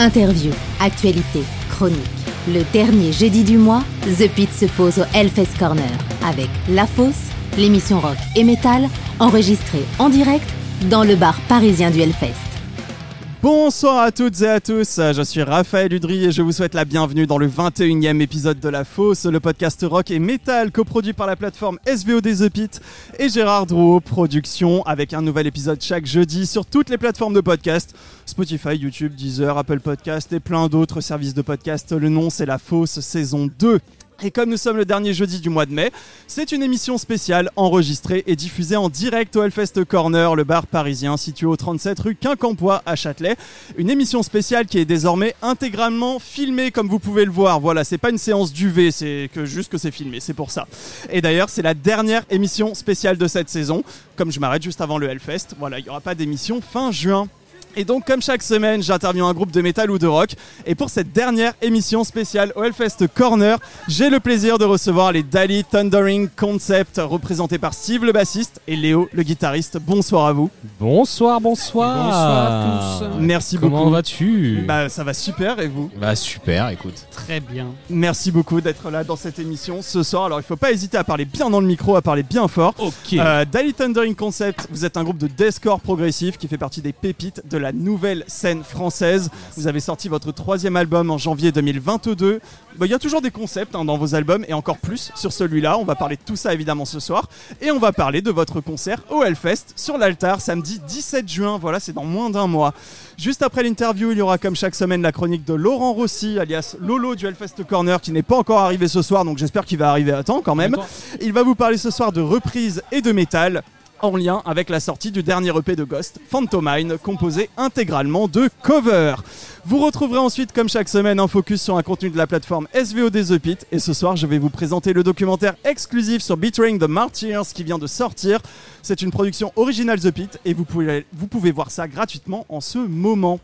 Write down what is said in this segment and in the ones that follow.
Interview, actualité, chronique. Le dernier jeudi du mois, The Pit se pose au Hellfest Corner avec La Fosse, l'émission rock et metal, enregistrée en direct dans le bar parisien du Hellfest. Bonsoir à toutes et à tous, je suis Raphaël Udry et je vous souhaite la bienvenue dans le 21e épisode de La Fosse, le podcast rock et metal coproduit par la plateforme SVOD The Pit et Gérard Drouot Production avec un nouvel épisode chaque jeudi sur toutes les plateformes de podcast, Spotify, YouTube, Deezer, Apple Podcast et plein d'autres services de podcast. Le nom c'est La Fosse saison 2. Et comme nous sommes le dernier jeudi du mois de mai, c'est une émission spéciale enregistrée et diffusée en direct au Hellfest Corner, le bar parisien situé au 37 rue Quincampoix à Châtelet. Une émission spéciale qui est désormais intégralement filmée comme vous pouvez le voir. Voilà, c'est pas une séance d'UV, c'est que juste que c'est filmé, c'est pour ça. Et d'ailleurs, c'est la dernière émission spéciale de cette saison. Comme je m'arrête juste avant le Hellfest, voilà, il n'y aura pas d'émission fin juin. Et donc, comme chaque semaine, j'interviens un groupe de métal ou de rock. Et pour cette dernière émission spéciale au Hellfest Corner, j'ai le plaisir de recevoir les Dali Thundering Concept, représentés par Steve le bassiste et Léo le guitariste. Bonsoir à vous. Bonsoir, bonsoir. Bonsoir à tous. Merci Comment beaucoup. vas-tu Bah, ça va super et vous? Bah super, écoute. Très bien. Merci beaucoup d'être là dans cette émission ce soir. Alors, il faut pas hésiter à parler bien dans le micro, à parler bien fort. Ok. Euh, Dali Thundering Concept, vous êtes un groupe de deathcore progressif qui fait partie des pépites de la nouvelle scène française. Vous avez sorti votre troisième album en janvier 2022. Bah, Il y a toujours des concepts hein, dans vos albums et encore plus sur celui-là. On va parler de tout ça évidemment ce soir. Et on va parler de votre concert au Hellfest sur l'altar samedi 17 juin. Voilà, c'est dans moins d'un mois. Juste après l'interview, il y aura comme chaque semaine la chronique de Laurent Rossi, alias Lolo du Hellfest Corner, qui n'est pas encore arrivé ce soir, donc j'espère qu'il va arriver à temps quand même. Il va vous parler ce soir de reprise et de métal en lien avec la sortie du dernier EP de Ghost, Phantomine, composé intégralement de covers. Vous retrouverez ensuite, comme chaque semaine, un focus sur un contenu de la plateforme SVOD The Pit. Et ce soir, je vais vous présenter le documentaire exclusif sur Betraying the Martyrs qui vient de sortir. C'est une production originale The Pit et vous pouvez, vous pouvez voir ça gratuitement en ce moment.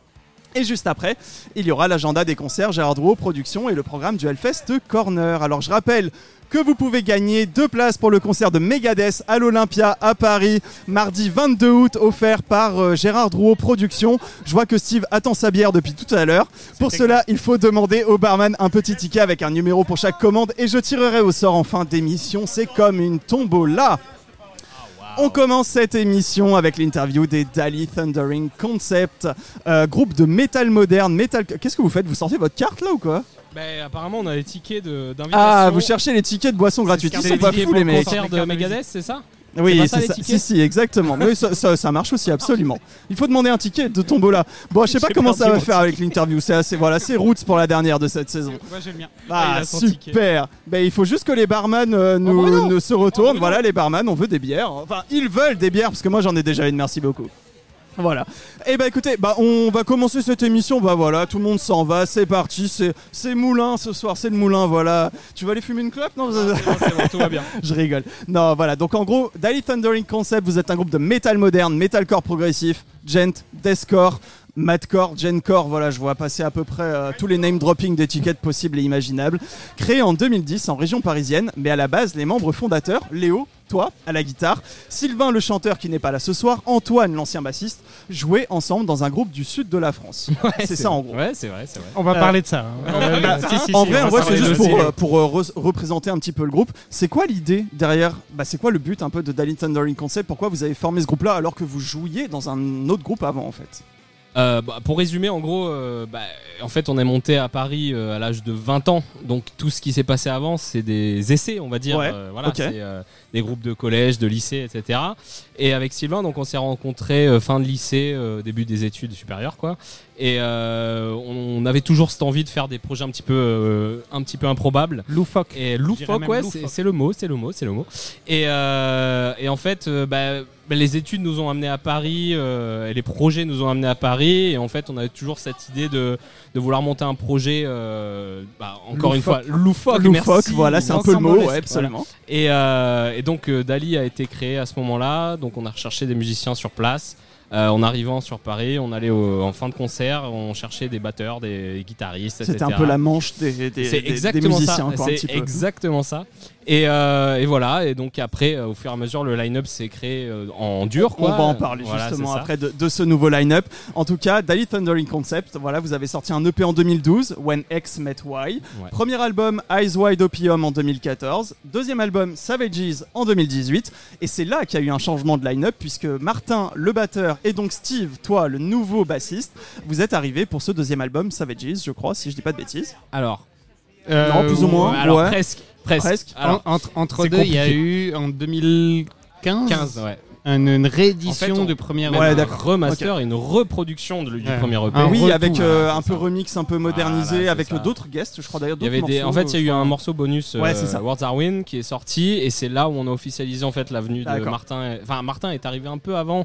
Et juste après, il y aura l'agenda des concerts Gérard Drouot Productions et le programme du Hellfest Corner. Alors je rappelle que vous pouvez gagner deux places pour le concert de Megadeth à l'Olympia à Paris, mardi 22 août, offert par euh, Gérard Drouot Productions. Je vois que Steve attend sa bière depuis tout à l'heure. Pour cela, il faut demander au barman un petit ticket avec un numéro pour chaque commande et je tirerai au sort en fin d'émission. C'est comme une tombola. On commence cette émission avec l'interview des Dali Thundering Concept, euh, groupe de métal moderne. Metal... Qu'est-ce que vous faites? Vous sortez votre carte là ou quoi? Bah, apparemment, on a des tickets d'invitation. Ah, vous cherchez les tickets de boissons gratuites. Ils sont pas fous les mecs. concert de Megadeth, c'est ça? Oui, ça, les ça. Si, si, exactement. Mais ça, ça- ça marche aussi, absolument. Il faut demander un ticket de tombola. Bon, je sais pas comment ça va faire avec l'interview. C'est assez, voilà, c'est roots pour la dernière de cette saison. Moi, j'ai le mien. Ah, super. Ben, il faut juste que les barman euh, nous, Oh, nous se retournent. Oh, voilà, les barman, on veut des bières. Enfin, ils veulent des bières parce que moi j'en ai déjà une. Merci beaucoup. Voilà. Et bah écoutez, bah on va commencer cette émission. Bah voilà, tout le monde s'en va, c'est parti. C'est Moulin ce soir, c'est le Moulin. Voilà. Tu vas aller fumer une clope? Non. Ah, c'est bon, c'est bon, tout va bien. Je rigole. Non, voilà. Donc en gros, Dali Thundering Concept, vous êtes un groupe de métal moderne, metalcore progressif, gent, deathcore, madcore, gencore. Voilà, je vois passer à peu près euh, tous les name dropping d'étiquettes possibles et imaginables. Créé en 2010 en région parisienne, mais à la base, les membres fondateurs, Léo, toi, à la guitare, Sylvain le chanteur qui n'est pas là ce soir, Antoine l'ancien bassiste, jouaient ensemble dans un groupe du sud de la France. c'est ça en gros. Ouais, c'est vrai, c'est vrai. On va Euh, parler de ça. hein. Euh, bah, Si, si, en si, vrai, en c'est parler juste pour, ça. euh, pour euh, re- représenter un petit peu le groupe. C'est quoi l'idée derrière bah, C'est quoi le but un peu de Dali Thundering Concept Pourquoi vous avez formé ce groupe-là alors que vous jouiez dans un autre groupe avant en fait? Euh, bah, pour résumer, en gros, euh, bah, en fait, on est monté à Paris euh, à l'âge de 20 ans. Donc tout ce qui s'est passé avant, c'est des essais, on va dire. Ouais, Euh, voilà, c'est euh, des groupes de collège, de lycée, etc. Et avec Sylvain, donc on s'est rencontrés euh, fin de lycée, euh, début des études supérieures, quoi. Et euh, on, avait toujours cette envie de faire des projets un petit peu, euh, un petit peu improbables. Loufoque. Et loufoque, ouais, c'est le mot, c'est le mot, c'est le mot. Et, euh, et en fait, bah, bah, les études nous ont amenés à Paris, euh, et les projets nous ont amenés à Paris, et en fait, on avait toujours cette idée de, de vouloir monter un projet, euh, bah, encore une fois, loufoque. Loufoque, merci. voilà, c'est un peu le mot, ouais, absolument. Et, euh, et donc, Dali a été créé à ce moment-là, donc on a recherché des musiciens sur place. Euh, en arrivant sur Paris, on allait au- en fin de concert, on cherchait des batteurs, des guitaristes, etc. C'était un peu la manche des, des, musiciens, ça. C'est exactement ça. Et, euh, et voilà. Et donc après, euh, au fur et à mesure, le line-up s'est créé en dur. On va en parler Voilà, justement après de, de ce nouveau line-up. En tout cas, Dali Thundering Concept, voilà, vous avez sorti un EP en 2012, When X Met Y. Ouais. Premier album, Eyes Wide Opium en 2014. Deuxième album, Savages en 2018. Et c'est là qu'il y a eu un changement de line-up, puisque Martin, le batteur, et donc Steve, toi, le nouveau bassiste, vous êtes arrivés pour ce deuxième album, Savages, je crois, si je dis pas de bêtises. Alors, Euh, Non, plus ou moins. alors ouais. presque, presque. Presque. Alors, En- entre deux, il y a eu en 2015 15, ouais. une, une réédition En fait, on- du premier Ouais, un d'accord. remaster et une reproduction de- du Ouais. premier EP. Oui, retour, avec euh, un peu ça. remix, un peu modernisé, Voilà, c'est avec d'autres guests, je crois d'ailleurs. Il y avait d'autres des, en fait, il y a eu un morceau bonus, Ouais, euh, c'est ça. Words Are Win, qui est sorti, et c'est là où on a officialisé en fait la venue de. Martin. Enfin, Martin est arrivé un peu avant,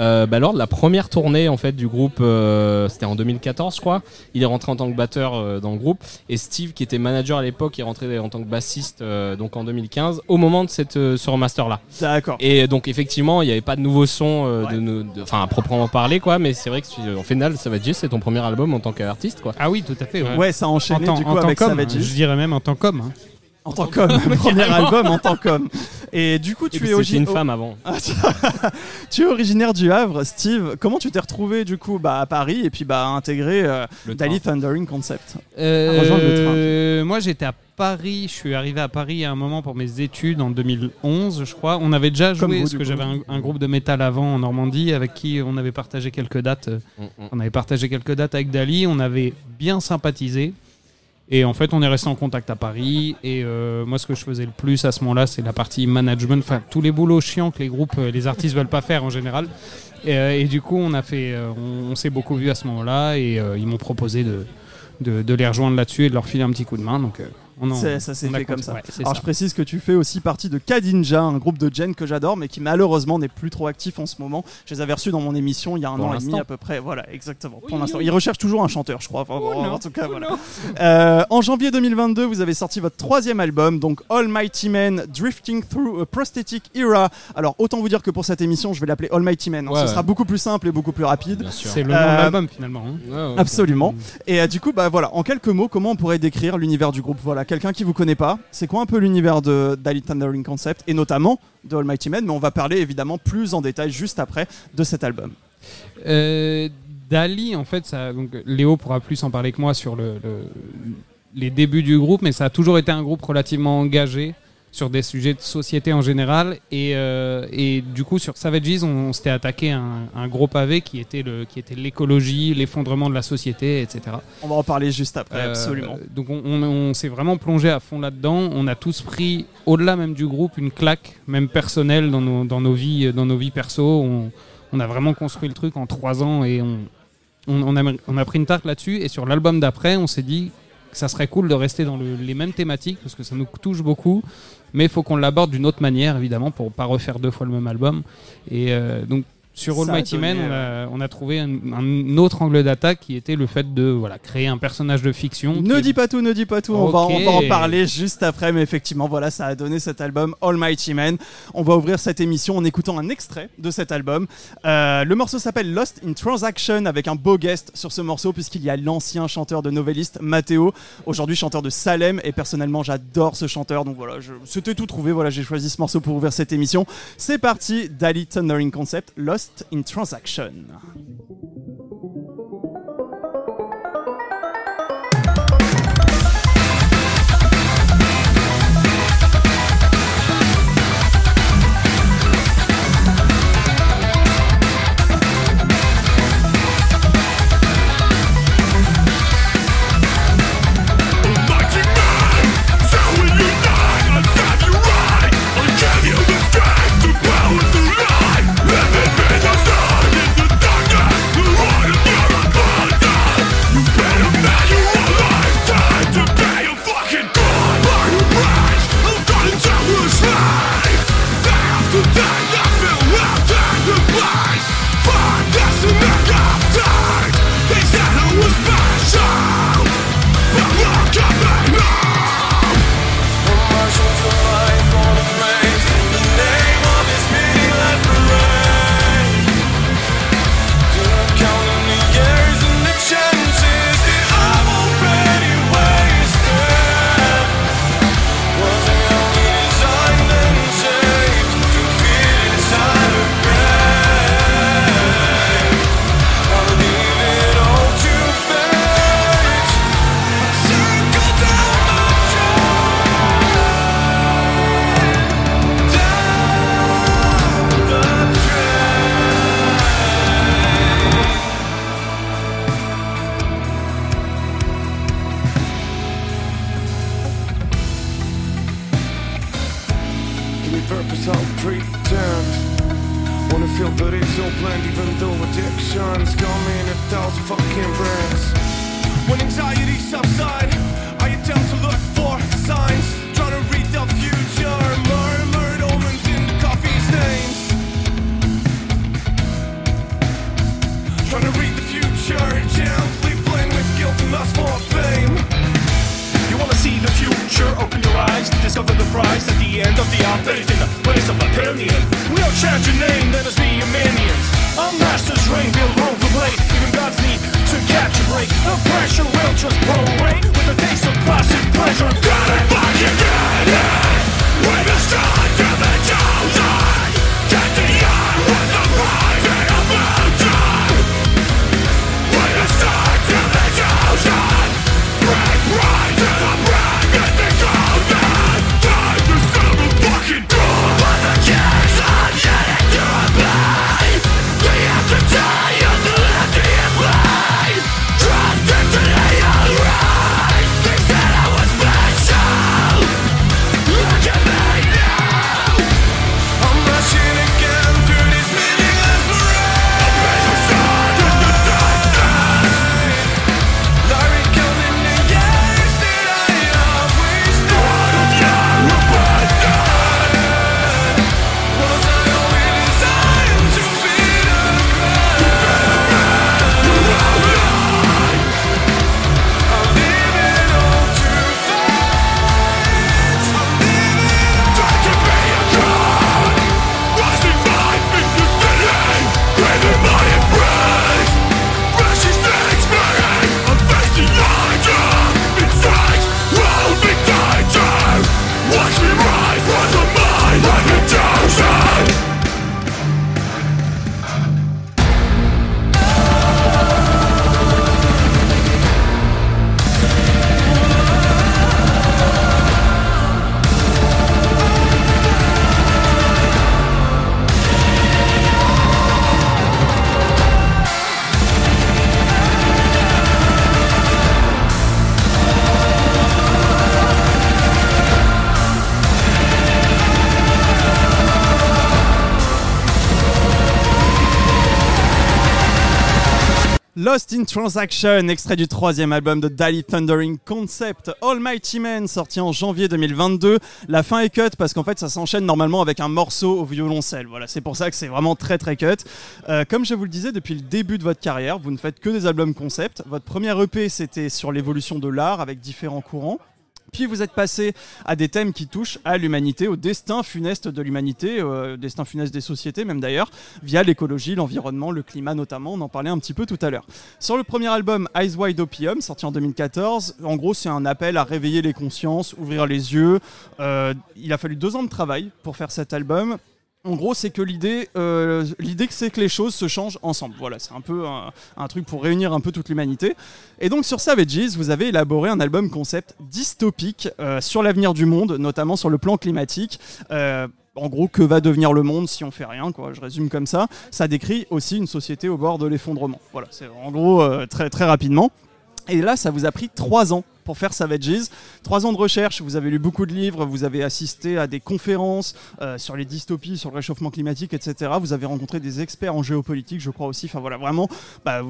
euh, bah, lors de la première tournée en fait du groupe. euh, C'était en 2014, je crois. Il est rentré en tant que batteur euh, dans le groupe, et Steve, qui était manager à l'époque, est rentré en tant que bassiste euh, donc en 2015, au moment de cette euh, ce remaster là. D'accord. Et donc effectivement, il n'y avait pas de nouveaux sons, euh, Ouais. de enfin à proprement parler quoi, mais c'est vrai que tu- en final, Savage c'est ton premier album en tant qu'artiste quoi. Ah oui, tout à fait. ouais. Ouais, ça a En enchaîné tant, du coup en avec je dirais même en tant qu'homme. hein. En tant qu'homme, premier album en tant qu'homme. Et du coup, tu es, c'était une femme avant. Ah, tu- es originaire du Havre, Steve. Comment tu t'es retrouvé du coup bah, à Paris et puis bah, à intégrer euh, Le Dali. Thundering Concept? Euh, rejoindre le moi, j'étais à Paris. Je suis arrivé à Paris à un moment pour mes études en 2011, je crois. On avait déjà Comme joué vous, parce que j'avais un, un groupe de métal avant en Normandie avec qui on avait partagé quelques dates. euh, Mm, mm. On avait partagé quelques dates avec Dali. On avait bien sympathisé. Et en fait, on est resté en contact à Paris. Et euh, moi, ce que je faisais le plus à ce moment-là, c'est la partie management. Enfin, tous les boulots chiants que les groupes, euh, les artistes veulent pas faire en général. Et, euh, du coup, on a fait, on, s'est beaucoup vu à ce moment-là. Et ils m'ont proposé de, les rejoindre là-dessus et de leur filer un petit coup de main. Donc, on en- C'est- ça s'est fait comme ça. ouais, Alors ça. je précise que tu fais aussi partie de Kadinja, un groupe de Gen que j'adore mais qui malheureusement n'est plus trop actif en ce moment. Je les avais reçus dans mon émission il y a un Pour an et demi à peu près. Voilà, exactement. Pour Oui, l'instant, oui. ils recherchent toujours un chanteur, je crois. Enfin, Oh en tout cas, oh voilà. Euh, en janvier 2022, vous avez sorti votre troisième album, donc Almighty Man, Drifting Through a Prosthetic Era. Alors autant vous dire que pour cette émission, je vais l'appeler Almighty Man. hein. Ouais, Ce ouais. sera beaucoup plus simple et beaucoup plus rapide. C'est le nom Euh, de l'album finalement. hein. Absolument. Et euh, du coup, bah voilà, en quelques mots, comment on pourrait décrire l'univers du groupe? Voilà, quelqu'un qui vous connaît pas, c'est quoi un peu l'univers de Daily Thundering Concept et notamment de Almighty Man, mais on va parler évidemment plus en détail juste après de cet album. Euh, Dali, en fait, ça, donc, Léo pourra plus en parler que moi sur le- les débuts du groupe, mais ça a toujours été un groupe relativement engagé sur des sujets de société en général. Et, euh, et du coup, sur Savages, on, on s'était attaqué à un, un gros pavé qui était le- qui était l'écologie, l'effondrement de la société, etc. On va en parler juste après, Euh, absolument. Donc on, on- on s'est vraiment plongé à fond là-dedans. On a tous pris, au-delà même du groupe, une claque, même personnelle dans nos, dans nos vies, dans nos vies perso. On, a vraiment construit le truc en trois ans et on, on, a, on a pris une tarte là-dessus. Et sur l'album d'après, on s'est dit que ça serait cool de rester dans le- les mêmes thématiques parce que ça nous touche beaucoup. Mais il faut qu'on l'aborde d'une autre manière, évidemment, pour pas refaire deux fois le même album. Et euh, donc sur Ça a Almighty Man, donné, on a, on a trouvé un, un autre angle d'attaque qui était le fait de voilà, créer un personnage de fiction. Ne est- dis pas tout, ne dis pas tout, on, va, Ok. on va en parler juste après, mais effectivement, voilà, ça a donné cet album Almighty Man. On va ouvrir cette émission en écoutant un extrait de cet album. Euh, le morceau s'appelle Lost in Transaction, avec un beau guest sur ce morceau, puisqu'il y a l'ancien chanteur de Novelist, Matteo, aujourd'hui chanteur de Salem, et personnellement, j'adore ce chanteur, donc voilà, je- c'était tout trouvé, voilà, j'ai choisi ce morceau pour ouvrir cette émission. C'est parti, Dali Thundering Concept, Lost in Transaction. Lost in Transaction, extrait du troisième album de Daily Thundering Concept, Almighty Man, sorti en janvier 2022. La fin est cut parce qu'en fait ça s'enchaîne normalement avec un morceau au violoncelle. Voilà, c'est pour ça que c'est vraiment très très cut. Euh, comme je vous le disais, depuis le début de votre carrière, vous ne faites que des albums concept. Votre premier EP c'était sur l'évolution de l'art avec différents courants. Puis vous êtes passé à des thèmes qui touchent à l'humanité, au destin funeste de l'humanité, euh, destin funeste des sociétés même d'ailleurs, via l'écologie, l'environnement, le climat notamment, on en parlait un petit peu tout à l'heure. Sur le premier album Eyes Wide Opium, sorti en 2014, en gros c'est un appel à réveiller les consciences, ouvrir les yeux. Euh, il a fallu deux ans de travail pour faire cet album. En gros, c'est que l'idée, euh, c'est que les choses se changent ensemble. Voilà, c'est un peu un, un truc pour réunir un peu toute l'humanité. Et donc sur Savages, vous avez élaboré un album concept dystopique euh, sur l'avenir du monde, notamment sur le plan climatique. Euh, en gros, que va devenir le monde si on fait rien, quoi. Je résume comme ça. Ça décrit aussi une société au bord de l'effondrement. Voilà, c'est en gros euh, très très rapidement. Et là, ça vous a pris trois ans pour faire Savages. Trois ans de recherche, vous avez lu beaucoup de livres, vous avez assisté à des conférences euh, sur les dystopies, sur le réchauffement climatique, etc. Vous avez rencontré des experts en géopolitique, je crois aussi. Enfin voilà, vraiment, bah,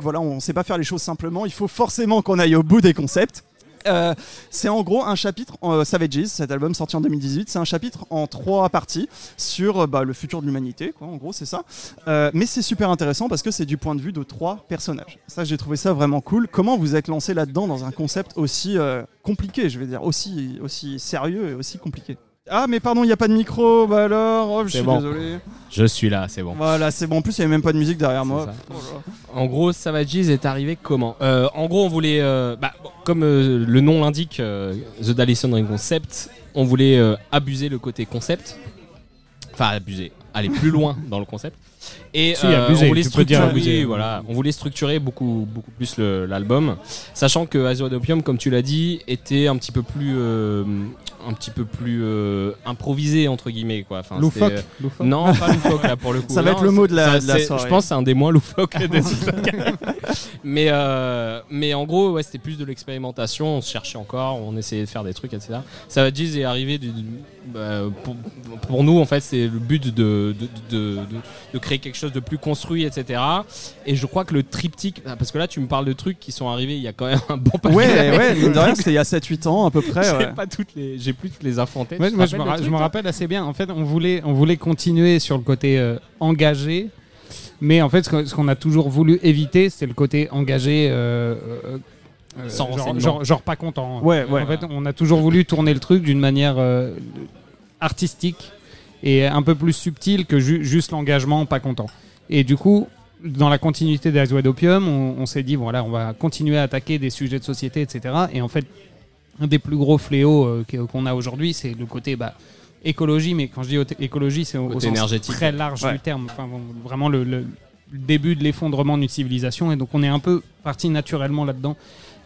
voilà, on ne sait pas faire les choses simplement. Il faut forcément qu'on aille au bout des concepts. Euh, c'est en gros un chapitre, euh, Savages, cet album sorti en 2018, c'est un chapitre en trois parties sur euh, bah, le futur de l'humanité, quoi, en gros c'est ça. Mais c'est super intéressant parce que c'est du point de vue de trois personnages. Ça j'ai trouvé ça vraiment cool. Comment vous êtes lancé là-dedans dans un concept aussi compliqué, je vais dire, aussi, aussi sérieux et aussi compliqué? Ah mais pardon, il n'y a pas de micro, bah alors, oh, je suis bon. désolé. Je suis là, c'est bon. Voilà, c'est bon, en plus il n'y avait même pas de musique derrière moi. En gros, Savages est arrivé comment Euh, En gros, on voulait, euh, bah, comme euh, le nom l'indique, euh, The Dallison Ring Concept, on voulait euh, abuser le côté concept. Enfin, abuser, aller plus loin dans le concept. Et Si, abuser, on voulait structurer, abuser. voilà, on voulait structurer beaucoup, beaucoup plus l'album, sachant que Azure Opium, comme tu l'as dit, était un petit peu plus, euh, un petit peu plus euh, improvisé entre guillemets, quoi. Enfin, Loufoque. euh. Non, pas loufoque là pour le coup. Ça va Non, être le mot de la- ça, de la soirée. Je pense que c'est un des moins loufoques des mais, euh, mais en gros, ouais, c'était plus de l'expérimentation. On se cherchait encore, on essayait de faire des trucs, etc. Savage est arrivé du- du- bah, pour, pour nous, en fait, c'est le but de, de, de, de- de créer quelque chose de plus construit, etc. Et je crois que le triptyque, ah, parce que là, tu me parles de trucs qui sont arrivés il y a quand même un bon paquet Ouais, ouais, mine de rien, c'était il y a 7-8 ans à peu près. J'ai ouais. pas toutes les, j'ai plus toutes les infos en tête. Ouais, Tu te moi, je, me, ra- je rappelle assez bien. En fait, on voulait, on voulait continuer sur le côté euh, engagé, mais en fait, ce que- ce qu'on a toujours voulu éviter, c'est le côté engagé. euh, euh, euh, Sans genre, renseignement. genre, genre pas content. Ouais, ouais. En fait, on a toujours voulu tourner le truc d'une manière euh, artistique et un peu plus subtile que ju- juste l'engagement pas content. Et du coup, dans la continuité Wide Opium, on, on s'est dit voilà, on va continuer à attaquer des sujets de société, etc. Et en fait, un des plus gros fléaux euh, qu'on a aujourd'hui, c'est le côté bah, écologie. Mais quand je dis écologie, c'est au, au sens énergétique. très large Ouais. du terme. Enfin, vraiment le début de l'effondrement d'une civilisation. Et donc, on est un peu parti naturellement là-dedans.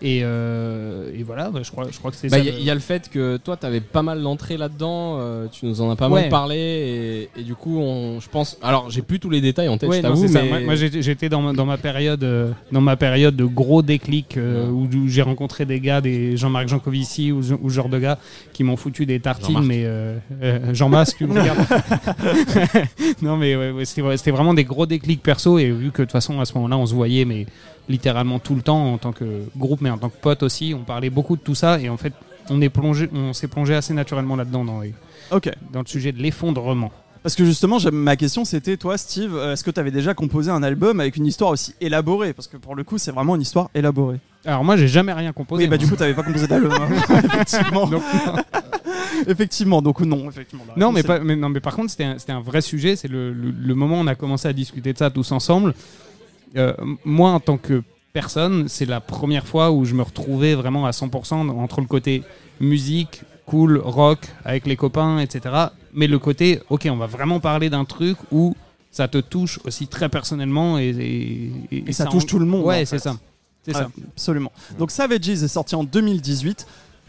Et, euh, et voilà, bah, je crois, je crois que c'est Bah, ça. Il y, a- le- il y a le fait que toi, tu avais pas mal d'entrées là-dedans, euh, tu nous en as pas Ouais. mal parlé, et, et du coup, on, je pense. Alors, j'ai plus tous les détails en tête, Ouais, je non, t'avoue, c'est ça. mais. Moi, moi, j'ai- j'étais dans ma, dans ma période, euh, dans ma période de gros déclic euh, où, où j'ai rencontré des gars, des Jean-Marc Jancovici ou, ce- ou genre de gars qui m'ont foutu des tartines, Jean-Marc. mais euh, euh, Jean-Marc, tu me regardes. non, mais ouais, c'était vraiment des gros déclics perso et vu que de toute façon à ce moment-là on se voyait, mais littéralement tout le temps en tant que groupe, mais en tant que pote aussi, on parlait beaucoup de tout ça et en fait on est plongé, on s'est plongé assez naturellement là-dedans dans, les- Ok. dans le sujet de l'effondrement. Parce que justement, ma question c'était, toi, Steve, euh, est-ce que tu avais déjà composé un album avec une histoire aussi élaborée? Parce que pour le coup, c'est vraiment une histoire élaborée. Alors moi j'ai jamais rien composé. Oui, bah moi. du coup, t'avais pas composé d'album. hein. effectivement. Donc, effectivement, donc non, effectivement. Non mais, est- pas- mais, non, mais par contre, c'était un, vrai sujet. C'est le, le- le moment où on a commencé à discuter de ça tous ensemble. Euh, moi, en tant que personne, c'est la première fois où je me retrouvais vraiment à 100% entre le côté musique, cool, rock, avec les copains, etc. Mais le côté, ok, on va vraiment parler d'un truc où ça te touche aussi très personnellement et, et, Et ça touche tout le monde, Ouais, c'est ça. C'est Ouais, ça. Absolument. Donc Savages est sorti en 2018.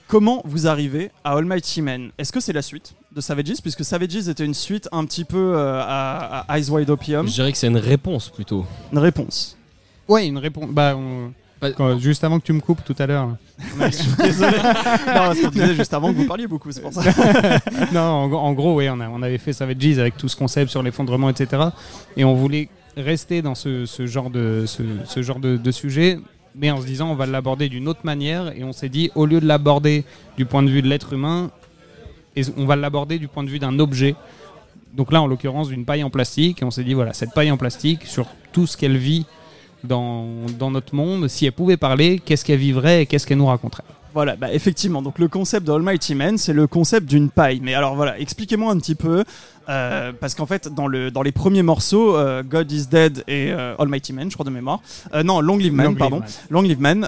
Comment vous arrivez à Almighty Man Est-ce que c'est la suite? De Savages Puisque Savages était une suite un petit peu euh, à, à Eyes Wide Opium. Je dirais que c'est une réponse plutôt. Une réponse. Ouais, une réponse. Bah, on- Bah- quand- juste avant que tu me coupes tout à l'heure. Désolé. non, parce qu'on disait juste avant que vous parliez beaucoup, c'est pour ça. non, en, gros- en gros, oui, on, a- on avait fait Savages avec tout ce concept sur l'effondrement, etc. Et on voulait rester dans ce, ce genre, de, ce, ce genre de, de sujet, mais en se disant on va l'aborder d'une autre manière. Et on s'est dit, au lieu de l'aborder du point de vue de l'être humain, et on va l'aborder du point de vue d'un objet. Donc là, en l'occurrence, d'une paille en plastique. Et on s'est dit, voilà, cette paille en plastique, sur tout ce qu'elle vit dans, notre monde, si elle pouvait parler, qu'est-ce qu'elle vivrait et qu'est-ce qu'elle nous raconterait? Voilà, bah effectivement. Donc le concept de Almighty Man, c'est le concept d'une paille. Mais alors voilà, expliquez-moi un petit peu, euh, parce qu'en fait, dans le dans les premiers morceaux, euh, God is Dead et euh, Almighty Man, je crois de mémoire. Non, Long Live Man, Long Live pardon. Man. Long Live Man.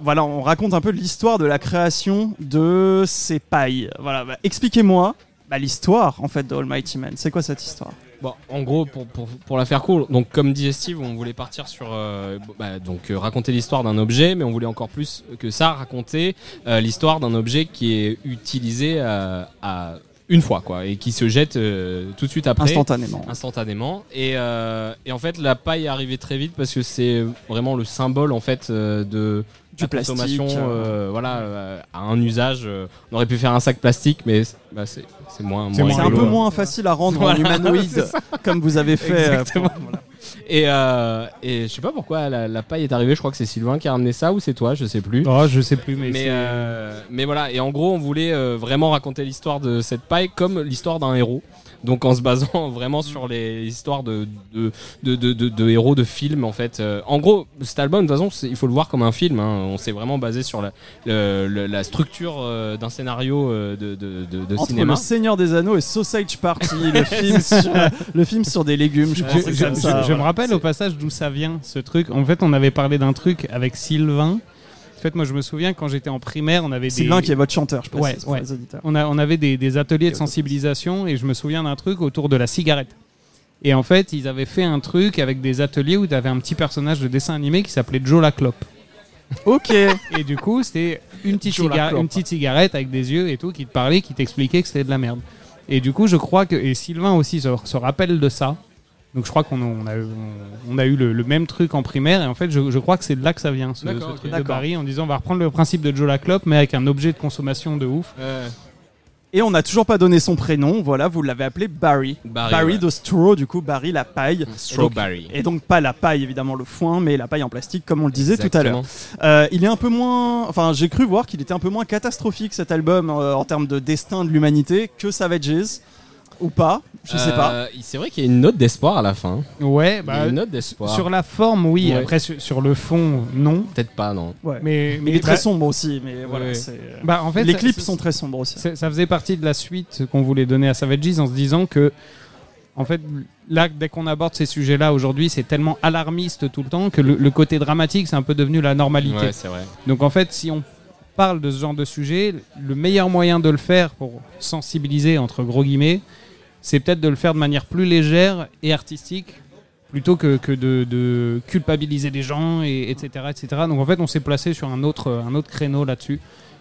voilà, on raconte un peu l'histoire de la création de ces pailles. Voilà, bah, expliquez-moi bah, l'histoire en fait de Almighty Man. C'est quoi cette histoire? Bon, en gros, pour, pour, pour la faire court, donc comme disait Steve, on voulait partir sur euh, bah, donc euh, raconter l'histoire d'un objet, mais on voulait encore plus que ça raconter euh, l'histoire d'un objet qui est utilisé à une fois, quoi, et qui se jette euh, tout de suite après. Instantanément. instantanément et, euh, et en fait la paille est arrivée très vite parce que c'est vraiment le symbole en fait euh, de Du la plastique, consommation euh. euh, voilà euh, à un usage euh, on aurait pu faire un sac plastique mais c'est bah, c'est c'est moins, C'est moins C'est un rigolo. peu moins facile à rendre en Voilà, humanoïde, comme vous avez fait. euh, Exactement. et, euh, et je sais pas pourquoi la, la paille est arrivée je crois que c'est Sylvain qui a ramené ça ou c'est toi je sais plus Oh, je sais plus, mais, mais, c'est- euh, mais voilà, et en gros, on voulait euh, vraiment raconter l'histoire de cette paille comme l'histoire d'un héros. Donc en se basant vraiment sur les histoires de, de, de, de, de- de héros de films en fait. Euh, en gros, cet album, de toute façon, il faut le voir comme un film. hein. On s'est vraiment basé sur la, le- le- la structure euh, d'un scénario euh, de, de, de, de Entre cinéma. le Seigneur des Anneaux et Sausage Party, le film sur, le film sur des légumes, je me rappelle au passage d'où ça vient ce truc. En fait, on avait parlé d'un truc avec Sylvain. En fait, moi, je me souviens quand j'étais en primaire, on avait Sylvain des, qui est votre chanteur, je précise Ouais, ouais. on, a, on avait des, des ateliers de sensibilisation et je me souviens d'un truc autour de la cigarette. Et en fait, ils avaient fait un truc avec des ateliers où tu avais un petit personnage de dessin animé qui s'appelait Joe la clope. Ok, Et du coup, c'était une petite, cigarette, clope. une petite cigarette avec des yeux et tout qui te parlait, qui t'expliquait que c'était de la merde. Et du coup, je crois que et Sylvain aussi se, se rappelle de ça. Donc je crois qu'on a, on a, eu- on- on a eu le, le même truc en primaire et en fait je, je crois que c'est de là que ça vient ce, truc de. Barry en disant on va reprendre le principe de Joe Laclope mais avec un objet de consommation de ouf. Et on n'a toujours pas donné son prénom, voilà, vous l'avez appelé Barry. Barry, ouais. de straw, du coup, Barry la paille. Strawberry. Et donc pas la paille évidemment le foin, mais la paille en plastique comme on le disait tout à l'heure. Euh, il est un peu moins, enfin j'ai cru voir qu'il était un peu moins catastrophique cet album euh, en termes de destin de l'humanité que Savages ou pas, je sais pas. Euh, C'est vrai qu'il y a une note d'espoir à la fin. Ouais, Il y a bah, une note d'espoir. sur la forme oui, Ouais. après sur, sur le fond non. Peut-être pas, non. Ouais. Mais, Mais il est très bah, sombre aussi, mais voilà. ouais. c'est- bah, en fait les ça- clips sont très sombres aussi. Ça, ça faisait partie de la suite qu'on voulait donner à Savages en se disant que, en fait, là, dès qu'on aborde ces sujets-là aujourd'hui, c'est tellement alarmiste tout le temps que le, le côté dramatique, c'est un peu devenu la normalité. Ouais, c'est vrai. Donc, en fait, si on parle de ce genre de sujet, le meilleur moyen de le faire pour sensibiliser, entre gros guillemets, c'est peut-être de le faire de manière plus légère et artistique plutôt que, de culpabiliser les gens, et, etc., etc. Donc, en fait, on s'est placé sur un autre, un autre créneau là-dessus.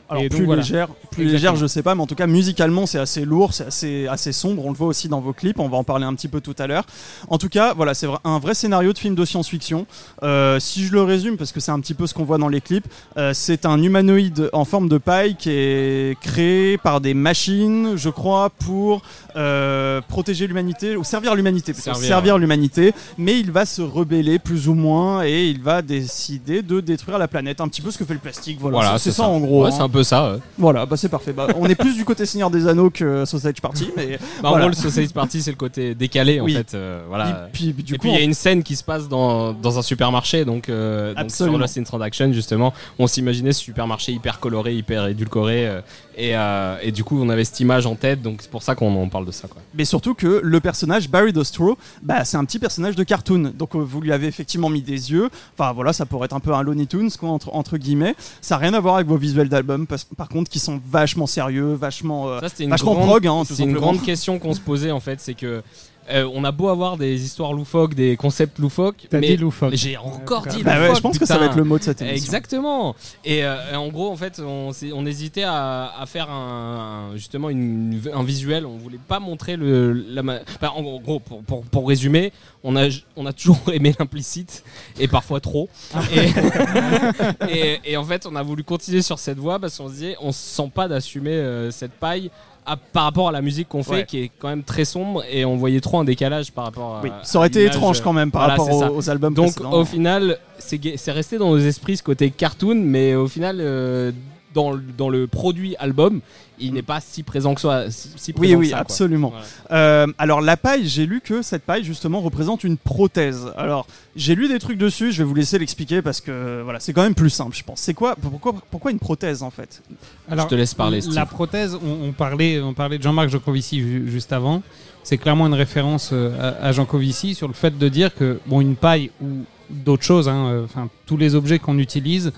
Alors Et donc, plus voilà. légère, plus Exactement. légère, je sais pas, mais en tout cas musicalement c'est assez lourd, c'est assez assez sombre. On le voit aussi dans vos clips. On va en parler un petit peu tout à l'heure. En tout cas, voilà, c'est un vrai scénario de film de science-fiction. Euh, si je le résume, parce que c'est un petit peu ce qu'on voit dans les clips, euh, c'est un humanoïde en forme de paille qui est créé par des machines, je crois, pour euh, protéger l'humanité ou servir l'humanité, Servir, servir, l'humanité. Mais il va se rebeller plus ou moins et il va décider de détruire la planète. Un petit peu ce que fait le plastique. Voilà, Voilà, c'est c'est ça, ça. en gros. Ouais, hein. Peu ça. ouais. Voilà, bah c'est parfait. Bah, on est plus du côté Seigneur des Anneaux que Sausage Party, mais Bah, En Voilà. gros, le Socialist Party, c'est le côté décalé, en Oui. fait. euh, voilà. puis, puis, du et coup, puis il y a une scène qui se passe dans, dans un supermarché, donc, euh, donc sur Absolument. Lost in Transaction justement, on s'imaginait ce supermarché hyper coloré, hyper édulcoré, euh, et, euh, et du coup on avait cette image en tête, donc c'est pour ça qu'on en parle de ça. Quoi. mais surtout que le personnage Barry Dostro, bah c'est un petit personnage de cartoon. Donc euh, vous lui avez effectivement mis des yeux. Enfin voilà, ça pourrait être un peu un Looney Tunes quoi, entre, entre guillemets. Ça n'a rien à voir avec vos visuels d'album, par contre, qui sont vachement sérieux, vachement. euh, Ça c'était une vachement grande, prog, hein, tout c'est une simplement. grande question qu'on se posait en fait, c'est que euh, on a beau avoir des histoires loufoques, des concepts loufoques, T'as mais dit loufoque. j'ai encore Ouais, dit Bah ouais, loufoque, je pense que ça va être le mot de cette émission. Exactement. Et, euh, et en gros, en fait, on, on hésitait à, à faire un, justement une- un visuel. On voulait pas montrer le. La, enfin, en gros, pour, pour, pour résumer, on a, on a toujours aimé l'implicite et parfois trop. Et, et, et en fait, on a voulu continuer sur cette voie parce qu'on se disait, on se sent pas d'assumer euh, cette paille. À- par rapport à la musique qu'on fait, Ouais. qui est quand même très sombre, et on voyait trop un décalage par rapport à. Oui, ça aurait été étrange quand même par voilà, rapport aux, aux albums Donc précédents. au final, c'est resté dans nos esprits ce côté cartoon, mais au final, euh, dans, le- dans le produit album, il n'est pas si présent que ça. Si, si Oui, oui, ça, absolument. Voilà. Euh, alors la paille, j'ai lu que cette paille justement représente une prothèse. Alors j'ai lu des trucs dessus, je vais vous laisser l'expliquer parce que voilà, c'est quand même plus simple, je pense. C'est quoi pourquoi, pourquoi une prothèse en fait? Je te laisse parler, La prothèse, on, on parlait, on parlait de Jean-Marc Jancovici ju- juste avant. C'est clairement une référence euh, à, à Jancovici sur le fait de dire que bon, une paille ou d'autres choses, hein, euh, enfin tous les objets qu'on utilise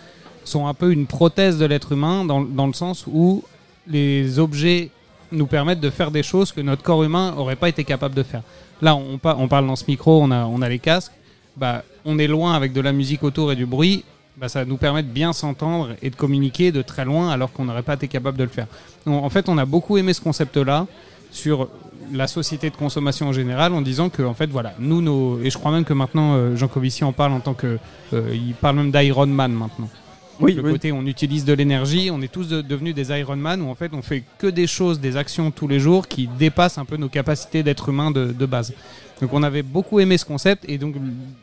sont un peu une prothèse de l'être humain dans, dans le sens où les objets nous permettent de faire des choses que notre corps humain aurait pas été capable de faire. Là, on parle dans ce micro, on a, on a les casques. Bah, on est loin avec de la musique autour et du bruit. Bah, ça nous permet de bien s'entendre et de communiquer de très loin alors qu'on n'aurait pas été capable de le faire. Donc, en fait, on a beaucoup aimé ce concept-là sur la société de consommation en général en disant que en fait voilà nous nos et je crois même que maintenant euh, Jean Covici en parle en tant que euh, il parle même d'Iron Man maintenant Oui, le oui. côté on utilise de l'énergie, on est tous de- devenus des Iron Man où en fait on fait que des choses, des actions tous les jours qui dépassent un peu nos capacités d'être humain de, de base. Donc on avait beaucoup aimé ce concept et donc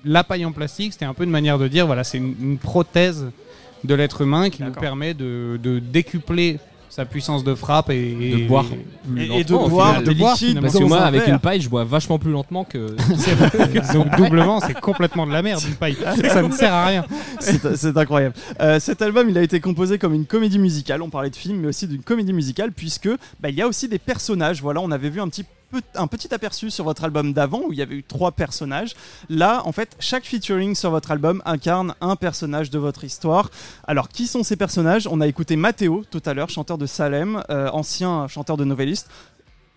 la paille en plastique c'était un peu une manière de dire voilà c'est une, une prothèse de l'être humain qui nous permet de, de décupler sa puissance de frappe et, De boire. Et, lentement, et de au boire final. de boire, liquide. Parce que moi, avec verre. une paille, je bois vachement plus lentement que. donc doublement c'est complètement de la merde une paille. Ça ne sert à rien. C'est c'est incroyable. Euh, cet album, il a été composé comme une comédie musicale. On parlait de film, mais aussi d'une comédie musicale, puisque bah, il y a aussi des personnages. Voilà, on avait vu un petit un petit aperçu sur votre album d'avant où il y avait eu trois personnages. Là, en fait, chaque featuring sur votre album incarne un personnage de votre histoire. Alors, qui sont ces personnages? On a écouté Matteo tout à l'heure, chanteur de Salem, euh, ancien chanteur de Novelliste.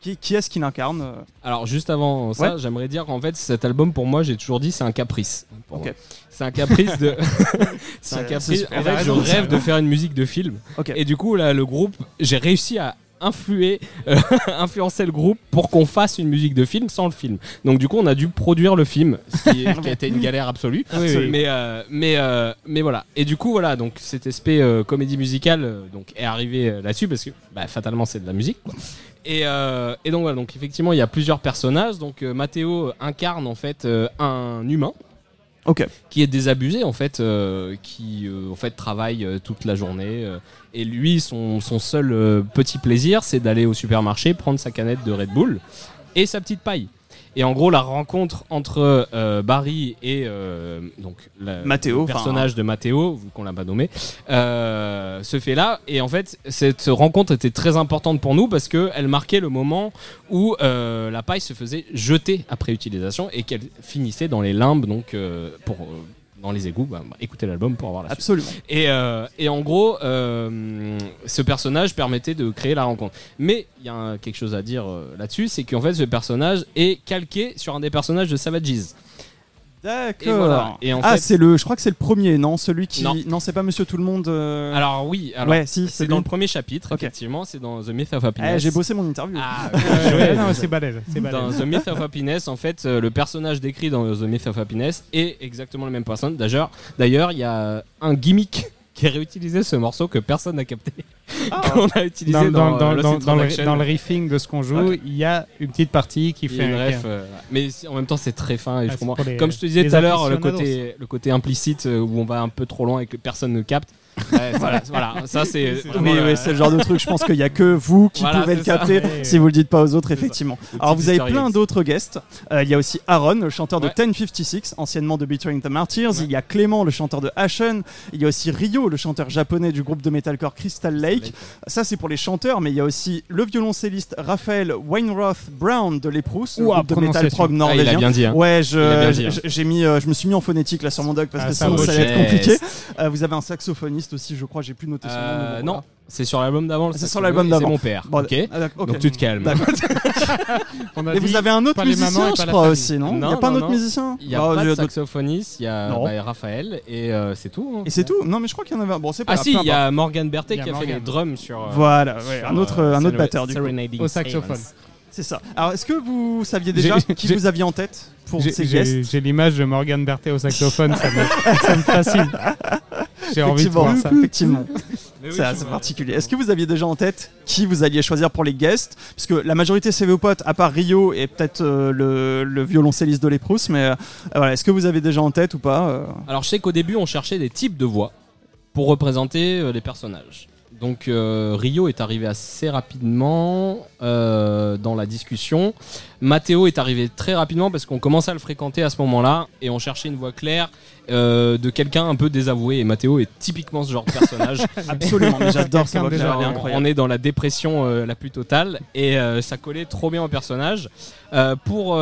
Qui, qui est-ce qu'il incarne euh? Alors juste avant ça, Ouais. j'aimerais dire qu'en fait cet album pour moi, j'ai toujours dit c'est un caprice. pour Ok. moi. C'est un caprice de. c'est un caprice. En fait, je rêve de faire une musique de film. Et du coup là, le groupe, j'ai réussi à euh, influencé le groupe pour qu'on fasse une musique de film sans le film. Donc du coup, on a dû produire le film, ce qui, est- qui a été une galère absolue. Mais euh, mais euh, mais voilà. Et du coup, voilà. Donc cet aspect euh, comédie musicale euh, donc est arrivé euh, là-dessus parce que bah, fatalement c'est de la musique. Quoi. Et, euh, et donc voilà. Donc effectivement, il y a plusieurs personnages. Donc euh, Matteo incarne en fait euh, un humain Ok. qui est désabusé en fait, euh, qui euh, en fait travaille euh, toute la journée. et lui, son, son seul petit plaisir, c'est d'aller au supermarché, prendre sa canette de Red Bull et sa petite paille. Et en gros, la rencontre entre euh, Barry et euh, donc la- Matteo, le personnage de Matteo, qu'on l'a pas nommé, euh, se fait là. Et en fait, cette rencontre était très importante pour nous parce que elle marquait le moment où la paille se faisait jeter après utilisation et qu'elle finissait dans les limbes, donc pour dans les égouts. Bah, bah, écoutez l'album pour avoir la suite. Absolument. Et, euh, et en gros, euh, ce personnage permettait de créer la rencontre. Mais il y a un- quelque chose à dire euh, là-dessus, c'est qu'en fait, ce personnage est calqué sur un des personnages de Savages. D'accord. Et voilà. Et en ah, fait- c'est le. Je crois que c'est le premier, non Celui qui. Non. c'est pas Monsieur Tout le Monde. euh, Alors oui, alors, ouais, si. c'est dans le premier chapitre, Ok. effectivement, c'est dans The Myth of Eh, Happiness. J'ai bossé mon interview. Ah, Ouais, ouais, non, c'est balèze. C'est Dans. The Myth of Happiness, en fait, euh, le personnage décrit dans The Myth of Happiness est exactement la même personne. D'ailleurs, d'ailleurs, il y a un gimmick qui a réutilisé ce morceau que personne n'a capté. Qu'on a utilisé Dans, dans, dans, dans, euh, le, le riffing de ce qu'on joue, il y a une petite partie qui fait une un- ref, euh, mais en même temps c'est très fin et Ah, je c'est comprends. pour les- Comme je te disais tout à l'heure, le aficionados. côté, le côté implicite euh, où on va un peu trop loin et que personne ne capte. Ouais, voilà, voilà, ça c'est. Oui, oui, c'est le genre de truc. Je pense qu'il y a que vous qui Voilà, pouvez le ça. capter Ouais, si vous le dites pas aux autres, effectivement. Alors vous avez plein d'autres guests. Euh, il y a aussi Aaron, le chanteur de Ouais. 1056, anciennement de Betraying the Martyrs. Il y a Clément, le chanteur de Ashen. Il y a aussi Ryo, le chanteur japonais du groupe de metalcore Crystal Lake. Ça c'est pour les chanteurs, mais il y a aussi le violoncelliste Raphaël Weinroth Brown de l'Eprous, le Ouah, groupe de metal prog Ah, il norvégien. a bien dit. Hein. Ouais, je, hein. j'ai mis, euh, je me suis mis en phonétique là sur mon doc parce Ah, que ça sinon ça allait être compliqué. Euh, vous avez un saxophoniste aussi, je crois, j'ai plus noté son nom. mais Euh, non, voilà. c'est sur l'album d'avant. C'est sur l'album d'avant. C'est mon père. Bon, ok. ah, d'accord, ok. Donc tu te calmes. D'accord. On a Et dit vous avez un autre pas les mamans musicien, et je la crois famille. aussi, non? Il n'y a pas un non, autre non. musicien? Il y a Bah, pas je- de saxophoniste, il y a Non. bah, Raphaël et euh, c'est tout. hein. Et c'est tout? Non, mais je crois qu'il y en avait un. Bon, c'est pas Ah grave, si, peu il y importe. a Morgan Berthet Il y a qui a fait Morgan. les drums sur. euh, Voilà, ouais, sur, un autre, euh, un autre Serenade- batteur du coup. Serenading Au saxophone. Silence. C'est ça. Alors, est-ce que vous saviez déjà qui vous aviez en tête pour ces guests? j'ai l'image de Morgan Berthet au saxophone, ça me, ça me fascine. J'ai envie de Effectivement, voir ça. effectivement. Mais oui, C'est assez particulier. Est-ce que vous aviez déjà en tête qui vous alliez choisir pour les guests? Puisque la majorité c'est vos potes, à part Rio et peut-être euh, le, le violoncelliste de l'Eprous, mais euh, voilà, est-ce que vous avez déjà en tête ou pas euh? Alors je sais qu'au début on cherchait des types de voix pour représenter euh, les personnages. Donc euh, Rio est arrivé assez rapidement euh, dans la discussion. Matteo est arrivé très rapidement parce qu'on commençait à le fréquenter à ce moment-là et on cherchait une voix claire euh, de quelqu'un un peu désavoué. Et Matteo est typiquement ce genre de personnage. Absolument, j'adore ça. On est dans la dépression la plus totale et ça collait trop bien au personnage. Pour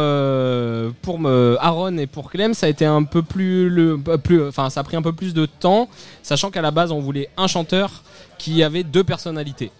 pour me, Aaron et pour Clem, ça a été un peu plus le plus enfin ça a pris un peu plus de temps, sachant qu'à la base on voulait un chanteur qui avait deux personnalités.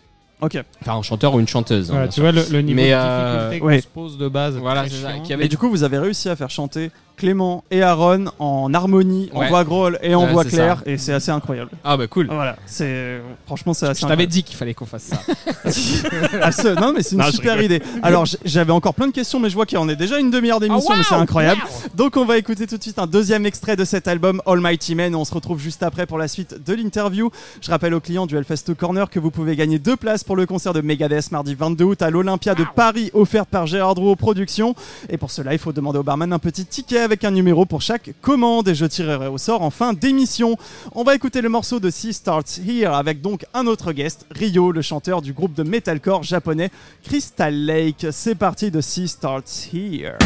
Ok. Enfin un chanteur ou une chanteuse. hein, Voilà, tu sûr. vois le, le niveau Mais, de euh, difficulté qu'on ouais. se pose de base. Voilà, c'est ça, chiant. qui avait Et du coup, vous avez réussi à faire chanter Clément et Aaron en harmonie, en Ouais. voix grolle et en Ouais, voix c'est claire, et c'est assez incroyable. Ah bah cool. Voilà, c'est franchement c'est assez Je t'avais dit qu'il fallait qu'on fasse ça. Ah, ce- non mais c'est une Non, je super rigole. idée. Alors j- j'avais encore plein de questions mais je vois qu'il y en est déjà une demi-heure d'émission mais c'est incroyable. Donc on va écouter tout de suite un deuxième extrait de cet album Almighty et on se retrouve juste après pour la suite de l'interview. Je rappelle aux clients du Hellfest Corner que vous pouvez gagner deux places pour le concert de Megadeth mardi 22 août à l'Olympia de Paris offerte par Gérard Drouot Productions. Et pour cela il faut demander au barman un petit ticket avec un numéro pour chaque commande et je tirerai au sort en fin d'émission. On va écouter le morceau de Sea Starts Here avec donc un autre guest, Ryo, le chanteur du groupe de metalcore japonais Crystal Lake. C'est parti de Sea Starts Here.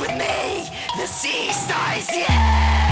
With me. The sea stars you.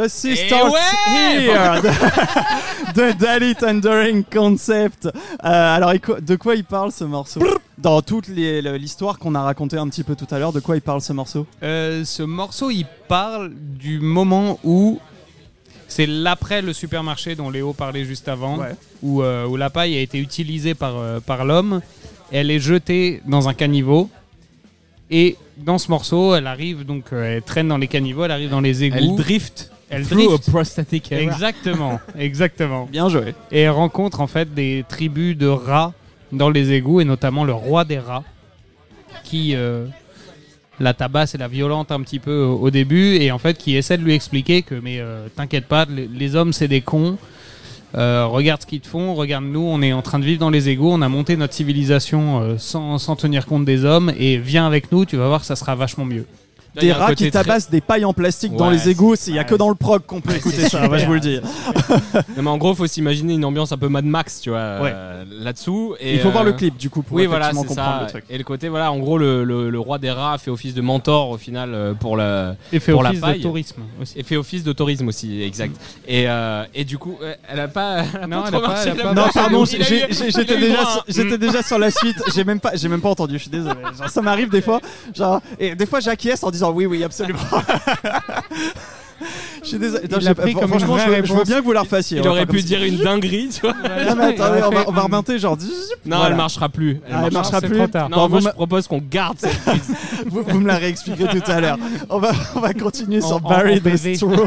The Sea Eh Starts ouais Here de Dali Thundering Concept. Euh, alors, de quoi il parle ce morceau? Dans toute l'histoire qu'on a racontée un petit peu tout à l'heure, de quoi il parle ce morceau? Euh, ce morceau, il parle du moment où c'est l'après le supermarché dont Léo parlait juste avant, Ouais. où, euh, où la paille a été utilisée par, euh, par l'homme. Elle est jetée dans un caniveau. Et dans ce morceau, elle arrive donc, euh, elle traîne dans les caniveaux, elle arrive dans les égouts. Elle drift. Elle through drift. a prosthetic era. Exactement, exactement. Bien joué. Et elle rencontre en fait des tribus de rats dans les égouts et notamment le roi des rats qui euh, la tabasse et la violente un petit peu au, au début et en fait qui essaie de lui expliquer que mais euh, t'inquiète pas les, les hommes c'est des cons Euh, regarde ce qu'ils te font regarde nous on est en train de vivre dans les égouts on a monté notre civilisation euh, sans, sans tenir compte des hommes et viens avec nous tu vas voir ça sera vachement mieux Des rats qui très- tabassent des pailles en plastique dans Ouais, les égouts, il y a ouais. que dans le prog qu'on peut écouter ça, ouais, je vous le dis. Non, mais en gros, faut s'imaginer une ambiance un peu Mad Max, tu vois, euh, là-dessous. Et, Il faut voir euh, le clip du coup pour Oui, voilà, comprendre ça. le truc. Et le côté, voilà, en gros, le, le- le roi des rats fait office de mentor au final euh, pour le. et fait Pour la office de paille. tourisme aussi Et fait office d'autorisme aussi, exact. Et, euh, et du coup, euh, elle a pas. Elle a Non, pas elle trop a pas- marché, elle a la pas Non, pardon, j'étais eu déjà, sur- hein. j'étais déjà sur la suite. J'ai même pas, j'ai même pas entendu. Je suis désolé. Ça m'arrive des fois. Genre, et des fois j'acquiesce en disant oui, oui, absolument. Je suis désolé. Franchement, je veux, je veux bien que vous la refassiez. Il va aurait pu comme dire une dinguerie, tu vois. Non, mais attendez, on va, on va remonter genre. Non, Voilà. elle marchera plus. Elle Ah, elle marchera c'est plus. trop tard. Non, Bon, moi vous, je propose qu'on garde cette prise. vous- vous me la réexpliquerez tout à l'heure. On va, on va continuer En- sur en- Barry the PV. Straw.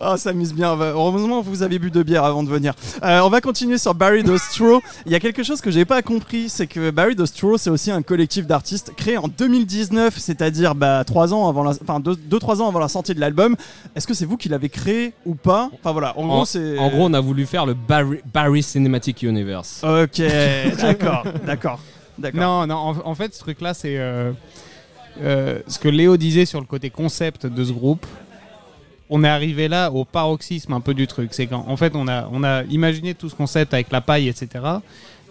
Oh, ça amuse bien. Heureusement, vous avez bu deux bières avant de venir. Euh, on va continuer sur Barry the Straw. Il y a quelque chose que j'ai pas compris, c'est que Barry the Straw, c'est aussi un collectif d'artistes créé en 2019, c'est-à-dire bah, trois ans avant, la, enfin deux, deux, trois ans avant la sortie de l'album. Est-ce que c'est vous qui l'avez créé ou pas? Enfin voilà. En, gros, c'est. En gros, on a voulu faire le Barry, Barry Cinematic Universe. Ok, d'accord, d'accord, d'accord. Non, non, en, en fait, ce truc-là, c'est euh, euh, ce que Léo disait sur le côté concept de ce groupe. On est arrivé là au paroxysme un peu du truc. C'est qu'en en fait, on a, imaginé tout ce concept avec la paille, etc.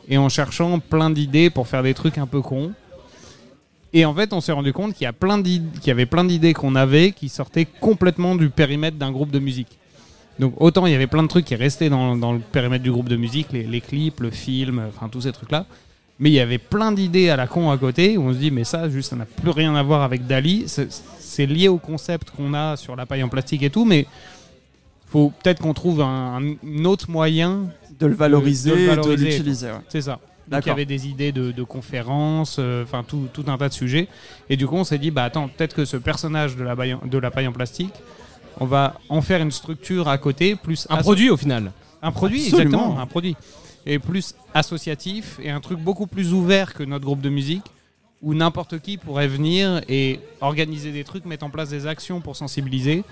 Et en cherchant plein d'idées pour faire des trucs un peu cons. Et en fait, on s'est rendu compte qu'il y, y avait plein d'idées qu'on avait qui sortaient complètement du périmètre d'un groupe de musique. Donc autant il y avait plein de trucs qui restaient dans, le périmètre du groupe de musique, les, les clips, le film, enfin tous ces trucs-là. Mais il y avait plein d'idées à la con à côté où on se dit mais ça juste ça n'a plus rien à voir avec Dali. C'est- lié au concept qu'on a sur la paille en plastique et tout, mais faut peut-être qu'on trouve un, un autre moyen. De le valoriser, De le de l'utiliser. ouais. C'est ça. Donc il y avait des idées de, de conférences, euh, enfin tout, tout un tas de sujets. Et du coup on s'est dit bah attends peut-être que ce personnage de la, paille en- de la paille en plastique, on va en faire une structure à côté plus Un produit au final. Un produit, Absolument. exactement, un produit. Et plus associatif et un truc beaucoup plus ouvert que notre groupe de musique où n'importe qui pourrait venir et organiser des trucs, mettre en place des actions pour sensibiliser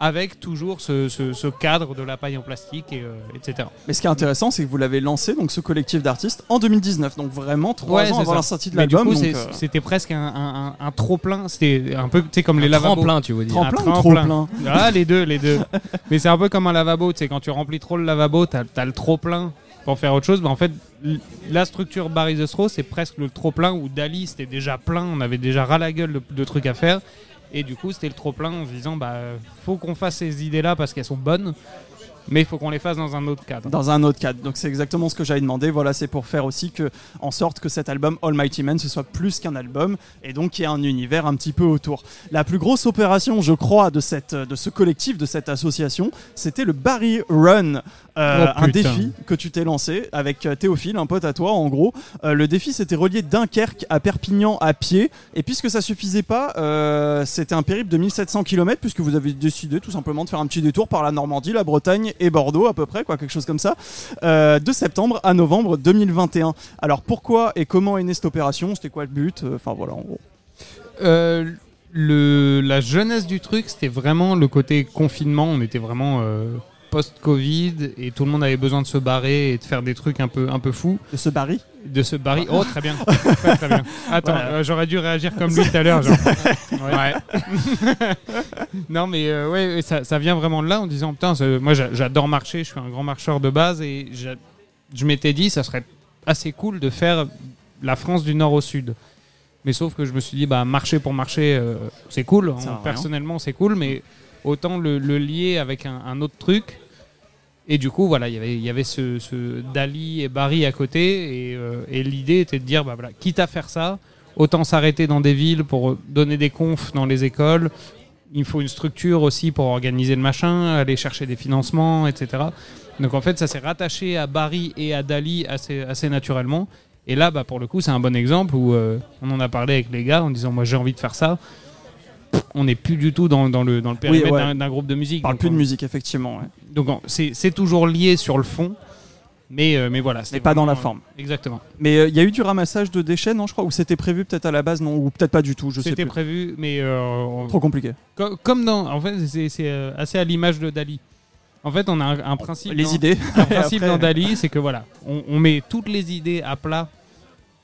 avec toujours ce, ce- ce cadre de la paille en plastique, et, euh, etc. Mais ce qui est intéressant, c'est que vous l'avez lancé, donc ce collectif d'artistes, en 2019. Donc vraiment trois Ouais, ans avant ça. la sortie de l'album. euh, c'était presque un, un- un- un trop-plein. C'était un peu tu sais, comme les Un lavabos. tremplin, tu veux dire. Tremplin un ou trop plein Ah, les deux, les deux. Mais c'est un peu comme un lavabo. Tu sais, quand tu remplis trop le lavabo, t'as as le trop plein pour faire autre chose. Mais en fait, la structure Barry the Straw, c'est presque le trop plein où Dali, c'était déjà plein. On avait déjà ras la gueule de, de trucs à faire. Et du coup, c'était le trop plein en se disant, bah, faut qu'on fasse ces idées-là parce qu'elles sont bonnes. Mais il faut qu'on les fasse dans un autre cadre. dans un autre cadre. Donc c'est exactement ce que j'avais demandé. Voilà, c'est pour faire aussi que, en sorte que cet album Almighty Man ce soit plus qu'un album et donc qu'il y ait un univers un petit peu autour. La plus grosse opération, je crois, de cette, de ce collectif, de cette association, c'était le Barry Run, euh, Oh, un défi que tu t'es lancé avec euh, Théophile, un pote à toi, en gros. Euh, le défi, c'était relier Dunkerque à Perpignan à pied. Et puisque ça suffisait pas, euh, c'était un périple de 1700 km puisque vous avez décidé tout simplement de faire un petit détour par la Normandie, la Bretagne et Bordeaux à peu près, quoi, quelque chose comme ça, de septembre à novembre 2021. Alors pourquoi et comment est née cette opération? C'était quoi le but? Enfin voilà, en gros. Euh, le, la jeunesse du truc, c'était vraiment le côté confinement. On était vraiment euh, post-Covid et tout le monde avait besoin de se barrer et de faire des trucs un peu, un peu fous. De ce Barry De se barrer. Oh, très bien. Très, très bien. Attends, Voilà. euh, j'aurais dû réagir comme lui tout à l'heure. Ouais. non, mais euh, ouais, ça, ça vient vraiment de là en disant Putain, moi j'a- j'adore marcher, je suis un grand marcheur de base et je m'étais dit, ça serait assez cool de faire la France du nord au sud. Mais sauf que je me suis dit, bah, marcher pour marcher, euh, c'est cool. Hein, personnellement, c'est cool, mais autant le, le lier avec un, un autre truc. Et du coup, voilà, il y avait- ce, Dali et Barry à côté. Et, euh, et l'idée était de dire, bah, voilà, quitte à faire ça, autant s'arrêter dans des villes pour donner des confs dans les écoles. Il faut une structure aussi pour organiser le machin, aller chercher des financements, etc. Donc en fait, ça s'est rattaché à Barry et à Dali assez, assez naturellement. Et là, bah, pour le coup, c'est un bon exemple où euh, on en a parlé avec les gars en disant Moi j'ai envie de faire ça. On n'est plus du tout dans, dans le, dans le périmètre ouais. d'un- groupe de musique. On parle Donc, plus de on- musique, effectivement. ouais. Donc on- c'est toujours lié sur le fond, mais, euh, mais voilà. Mais pas dans la forme. euh, Exactement. Mais euh, il y a eu du ramassage de déchets, non, je crois Ou c'était prévu peut-être à la base, non Ou peut-être pas du tout, je sais C'était prévu, mais euh, Trop compliqué. co- comme dans. En fait, c'est assez à l'image de Dali. En fait, on a un, un principe. Les dans- idées. Un principe Après- dans Dali, c'est que voilà, on, on met toutes les idées à plat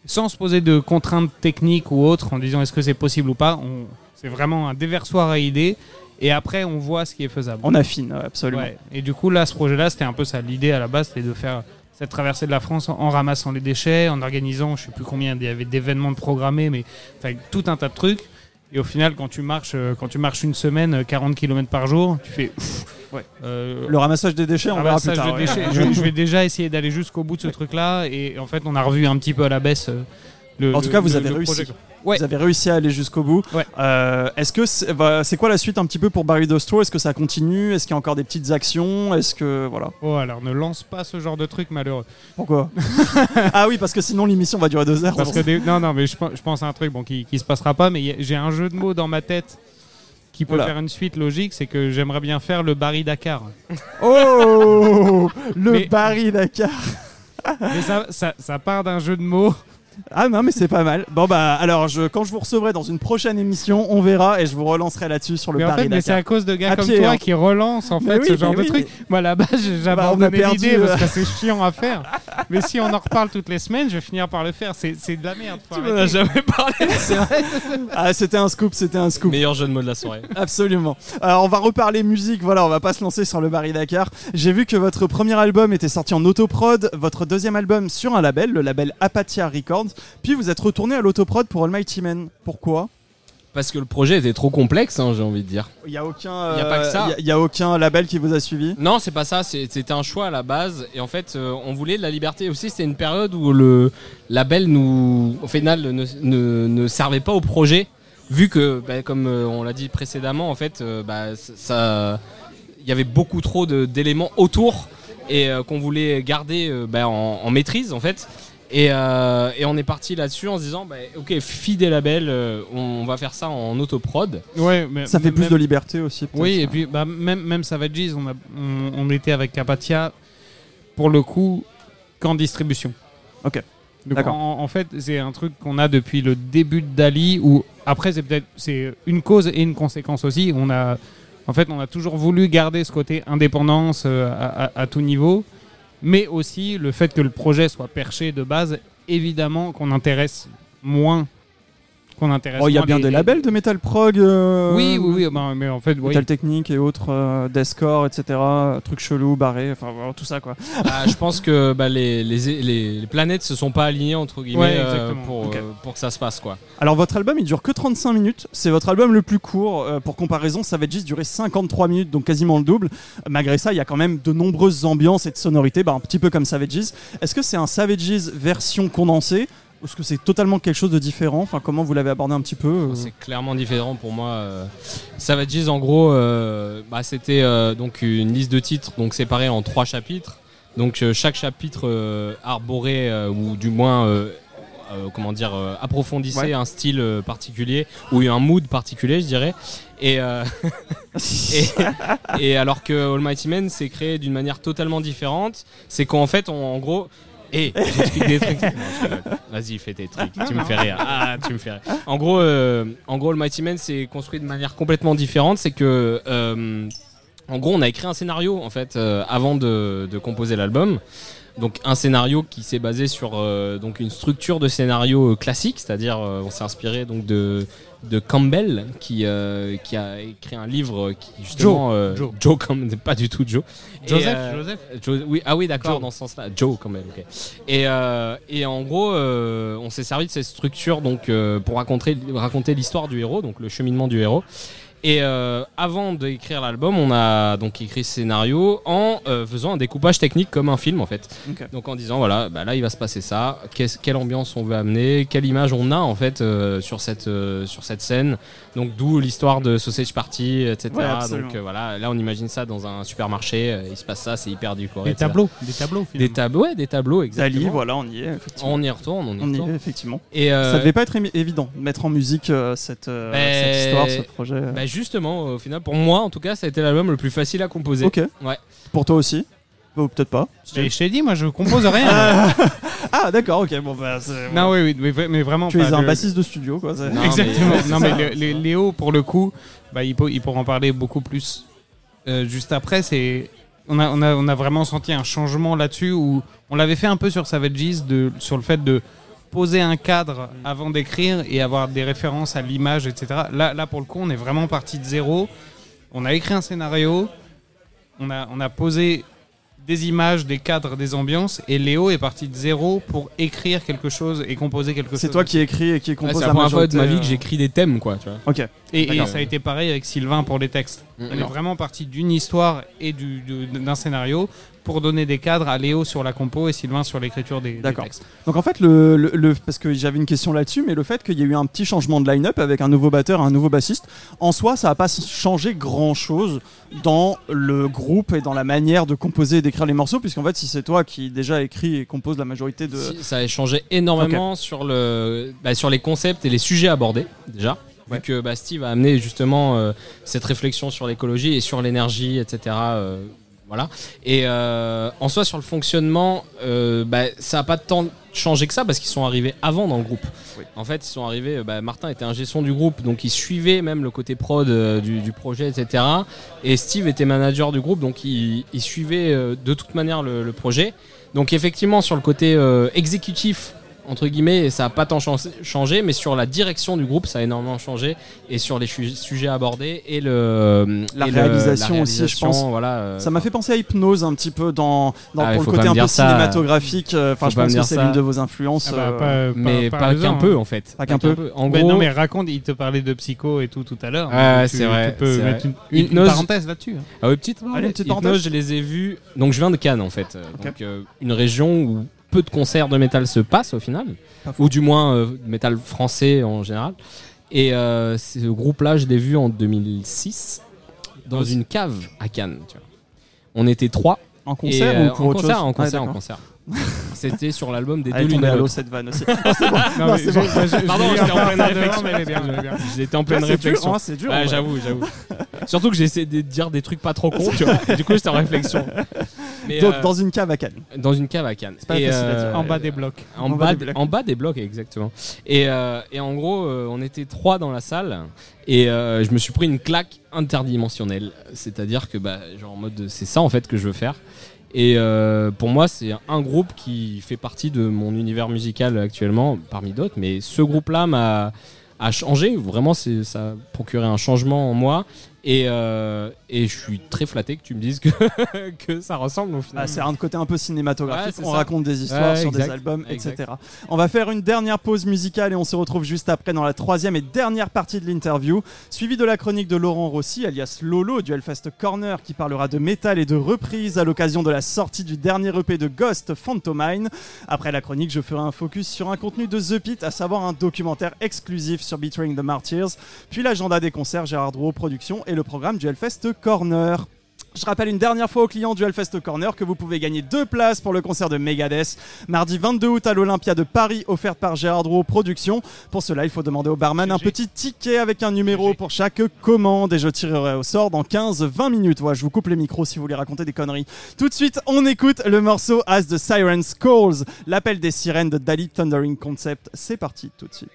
sans se poser de contraintes techniques ou autres en disant est-ce que c'est possible ou pas. On- C'est vraiment un déversoir à idées et après on voit ce qui est faisable. On affine, absolument. Ouais. Et du coup, là, ce projet-là, c'était un peu ça. L'idée à la base, c'était de faire cette traversée de la France en, ramassant les déchets, en organisant, je sais plus combien il y avait d'événements programmés, mais enfin, tout un tas de trucs. Et au final, quand tu marches, euh, quand tu marches une semaine, euh, 40 km par jour, tu fais. pff, Ouais. euh, Le ramassage des déchets, on verra plus tard. ouais. je, je vais déjà essayer d'aller jusqu'au bout de ce truc-là. Et en fait, on a revu un petit peu à la baisse. euh, le- En tout cas, vous le- avez le réussi. Ouais. Vous avez réussi à aller jusqu'au bout. Ouais. Euh, Est-ce que c'est bah, c'est quoi la suite un petit peu pour Barry Dostro? Est-ce que ça continue? Est-ce qu'il y a encore des petites actions? Est-ce que voilà Oh, alors ne lance pas ce genre de truc malheureux. Pourquoi? Ah oui, parce que sinon l'émission va durer deux heures. Parce que des- non, non, mais je, pense- je pense à un truc bon, qui, qui se passera pas, mais a- j'ai un jeu de mots dans ma tête qui peut faire une suite logique, c'est que j'aimerais bien faire le Barry Dakar. Oh Le Mais- Barry Dakar. mais ça, ça, ça part d'un jeu de mots. Ah non, mais c'est pas mal. Bon bah alors je, quand je vous recevrai dans une prochaine émission, on verra et je vous relancerai là-dessus sur le Mais en Barry fait, mais c'est à cause de gars À comme pied, toi hein. qui relancent en Mais fait oui, ce genre de oui. truc. Moi, là-bas, j'ai j'ai Bah, on a abandonné perdu, l'idée euh. parce que c'est chiant à faire. mais si on en reparle toutes les semaines, je vais finir par le faire. C'est de la merde. Tu m'en as jamais parlé, c'est vrai. Ah c'était un scoop, c'était un scoop. Meilleur jeu de mots de la soirée. Absolument. Alors on va reparler musique, voilà, on va pas se lancer sur le Barry Dakar. J'ai vu que votre premier album était sorti en autoprod, votre deuxième album sur un label, le label Apathia Records, puis vous êtes retourné à l'autoprod pour Almighty Man. Pourquoi? Parce que le projet était trop complexe, hein, j'ai envie de dire. Il y a aucun y a pas que ça. il y a- il y a aucun label qui vous a suivi? Non, c'est pas ça. C'était un choix à la base. Et en fait, euh, on voulait de la liberté aussi. C'était une période où le label nous, au final, ne, ne- ne servait pas au projet. Vu que, bah, comme euh, on l'a dit précédemment, en fait, euh, bah, ça- il y avait beaucoup trop d'éléments autour et euh, qu'on voulait garder euh, bah, en, en maîtrise, en fait. Et, euh, et on est parti là-dessus en se disant, bah, ok, fille des labels, euh, on va faire ça en autoprod. Ouais, mais Ça fait plus même- de liberté aussi. Oui, et puis bah, même, même Savages, on, a, on, on était avec Capatia. pour le coup qu'en distribution. Ok. Donc D'accord. en, en fait, c'est un truc qu'on a depuis le début de Dali, où après c'est peut-être c'est une cause et une conséquence aussi. On a, en fait, on a toujours voulu garder ce côté indépendance euh, à, à- à tout niveau, mais aussi le fait que le projet soit perché de base, évidemment qu'on intéresse moins, qu'on intéresse. Oh, il y a bien les- des les- labels de metal prog. euh, Oui, oui, oui, ben, mais en fait, oui. Metal technique et autres, euh, deathcore, etc. Trucs chelous, barrés, enfin voilà, tout ça quoi. Ah, je pense que bah, les, les, les, les planètes se sont pas alignées entre guillemets Ouais, euh, pour, euh, pour que ça se passe quoi. Alors votre album il dure que 35 minutes, c'est votre album le plus court. Euh, pour comparaison, Savages durait 53 minutes, donc quasiment le double. Malgré ça, il y a quand même de nombreuses ambiances et de sonorités, bah, un petit peu comme Savages. Est-ce que c'est un Savages version condensée est-ce que c'est totalement quelque chose de différent? Enfin, comment vous l'avez abordé un petit peu euh? C'est clairement différent pour moi. euh. Savages, en gros, euh, bah, c'était euh, donc une liste de titres donc séparée en trois chapitres. Donc euh, chaque chapitre arborait ou du moins comment dire approfondissait Ouais. un style particulier ou un mood particulier, je dirais. Et, et, et alors que Almighty Man s'est créé d'une manière totalement différente, c'est qu'en fait, on, en gros, et j'explique des trucs. Vas-y, fais tes trucs. Tu me fais rire. Ah, tu me fais rire. En gros, euh, en gros, Almighty Man s'est construit de manière complètement différente. C'est que, euh, en gros, on a écrit un scénario en fait euh, avant de composer l'album. Donc un scénario qui s'est basé sur euh, donc une structure de scénario euh, classique, c'est-à-dire euh, on s'est inspiré donc de de Campbell qui euh, qui a écrit un livre qui justement euh, Joe. Joe Campbell, pas du tout Joe. Joseph, euh, Joseph. Joe- oui, ah oui, d'accord, Joe. dans ce sens-là. Joe, quand même, ok. Et, euh, et en gros, euh, on s'est servi de cette structure donc, euh, pour raconter, raconter l'histoire du héros, donc le cheminement du héros. Et euh, avant d'écrire l'album, on a donc écrit ce scénario en euh, faisant un découpage technique comme un film en fait. Donc en disant voilà, bah là il va se passer ça, quelle ambiance on veut amener, quelle image on a en fait euh, sur cette euh, sur cette scène? Donc d'où l'histoire de Sausage Party, etc. Ouais, donc euh, voilà, là on imagine ça dans un supermarché, euh, il se passe ça, c'est hyper décoré. Des etc. tableaux, des tableaux. Des tableaux, ouais, des tableaux, exactement. Dali, voilà, on y est. Effectivement. On y retourne, on y On y retourne. est, effectivement. Et euh, Ça devait pas être évident de mettre en musique euh, cette, euh, Ben, cette histoire, ce projet. bah, justement, au final, pour moi, en tout cas, ça a été l'album le plus facile à composer. ok. Ouais. Pour toi aussi Ou peut-être pas. Mais je t'ai dit, moi je compose rien. Ah d'accord, ok. Bon bah. c'est- non, oui, oui, mais, vra- mais vraiment. Tu es un le- bassiste de studio quoi. Non, Exactement. mais- non, mais le- le- Léo, pour le coup, bah, il, peut- il pourra en parler beaucoup plus euh, juste après. C'est on a, on, a, on a vraiment senti un changement là-dessus où on l'avait fait un peu sur Savages de, sur le fait de poser un cadre avant d'écrire et avoir des références à l'image, etc. Là, là, pour le coup, on est vraiment parti de zéro. On a écrit un scénario, on a, on a posé des images, des cadres, des ambiances, et Léo est parti de zéro pour écrire quelque chose et composer quelque chose. C'est toi qui écris et qui Ouais, compose c'est la la première fois de ma vie que euh, j'écris des thèmes, quoi, tu vois. Ok. Et, et ça a été pareil avec Sylvain pour les textes. Mm, On est vraiment parti d'une histoire et du- du- d'un scénario pour donner des cadres à Léo sur la compo et Sylvain sur l'écriture des, des D'accord. textes. Donc en fait, le, le- le- parce que j'avais une question là-dessus, mais le fait qu'il y ait eu un petit changement de line-up avec un nouveau batteur, un nouveau bassiste, en soi, ça n'a pas changé grand-chose dans le groupe et dans la manière de composer et d'écrire les morceaux, puisqu'en fait, si c'est toi qui déjà écrit et compose la majorité de... Si, ça a changé énormément sur, le, bah, sur les concepts et les sujets abordés, déjà. Ouais. Vu que bah, Steve a amené justement euh, cette réflexion sur l'écologie et sur l'énergie, etc. euh, voilà. Et euh, en soi, sur le fonctionnement, bah, ça n'a pas tant changé que ça parce qu'ils sont arrivés avant dans le groupe. Oui. En fait, ils sont arrivés. bah, Martin était un gestion du groupe, donc il suivait même le côté prod du, du projet, etc. Et Steve était manager du groupe, donc il, il suivait de toute manière le, le projet. Donc effectivement, sur le côté euh, exécutif, entre guillemets, ça n'a pas tant chan- changé, mais sur la direction du groupe, ça a énormément changé, et sur les sujets abordés et le La et le- réalisation aussi, je pense. Voilà. euh, Ça m'a fait penser à Hypnose un petit peu dans, dans Ah, pour le côté un peu ça. cinématographique. euh, Enfin, je pense que c'est l'une de vos influences. Ah bah, euh, pas- mais pas- pas, pas qu'un besoin, peu hein. en fait. Pas qu'un peu. En Ben gros, non, mais raconte, il te parlait de psycho et tout tout à l'heure. C'est vrai, Tu peux mettre vrai. une, une Hypnose- parenthèse là-dessus. hein. Ah oui, petite, Allez, petite Hypnose, parenthèse. je les ai vus. Donc je viens de Cannes en fait. Donc une région où peu de concerts de métal se passent au final, ou du moins euh, métal français en général. Et euh, ce groupe-là, je l'ai vu en 2006 dans une cave à Cannes. tu vois. On était trois. En concert et, euh, ou pour en autre concert, chose en Ah, concert, en d'accord. concert. C'était sur l'album des deux lunettes. l'eau cette vanne aussi. Non, mais je- je- je Pardon, j'étais un en peu pleine réflexion. mais elle est bien, elle est bien. J'étais en pleine Là, c'est dur, réflexion. hein, c'est dur. Ouais, j'avoue, j'avoue. Surtout que j'ai essayé de dire des trucs pas trop cons, tu vois. Du coup, j'étais en réflexion. Mais, Donc euh, dans une cave à Cannes. dans une cave à Cannes. pas Et, facile à dire. En bas des blocs. En, En bas bas, des blocs. en bas des blocs, exactement. Et, euh, et en gros, euh, on était trois dans la salle et euh, je me suis pris une claque interdimensionnelle. C'est-à-dire que, bah, genre en mode, c'est ça en fait que je veux faire. Et euh, pour moi, c'est un groupe qui fait partie de mon univers musical actuellement, parmi d'autres. Mais ce groupe-là m'a changé. Vraiment, ça a procuré un changement en moi. Et, euh, et je suis très flatté que tu me dises que, que ça ressemble au final. Ah, c'est un côté un peu cinématographique. Ouais, on ça. raconte des histoires Ouais, sur des albums, exact. etc. On va faire une dernière pause musicale et on se retrouve juste après dans la troisième et dernière partie de l'interview, suivie de la chronique de Laurent Rossi, alias Lolo, du Hellfest Corner, qui parlera de métal et de reprise à l'occasion de la sortie du dernier EP de Ghost, Phantomine. Après la chronique, je ferai un focus sur un contenu de The Pit, à savoir un documentaire exclusif sur Betraying the Martyrs, puis l'agenda des concerts Gérard Drouot Productions et le programme du Hellfest Corner. Je rappelle une dernière fois aux clients du Hellfest Corner que vous pouvez gagner deux places pour le concert de Megadeth mardi 22 août à l'Olympia de Paris, offerte par Gérard Drouot Productions. Pour cela, il faut demander au barman un petit ticket avec un numéro pour chaque commande et je tirerai au sort dans 15-20 minutes. Voilà, je vous coupe les micros si vous voulez raconter des conneries. Tout de suite, on écoute le morceau As the Sirens Calls, l'appel des sirènes de Dali Thundering Concept. C'est parti tout de suite.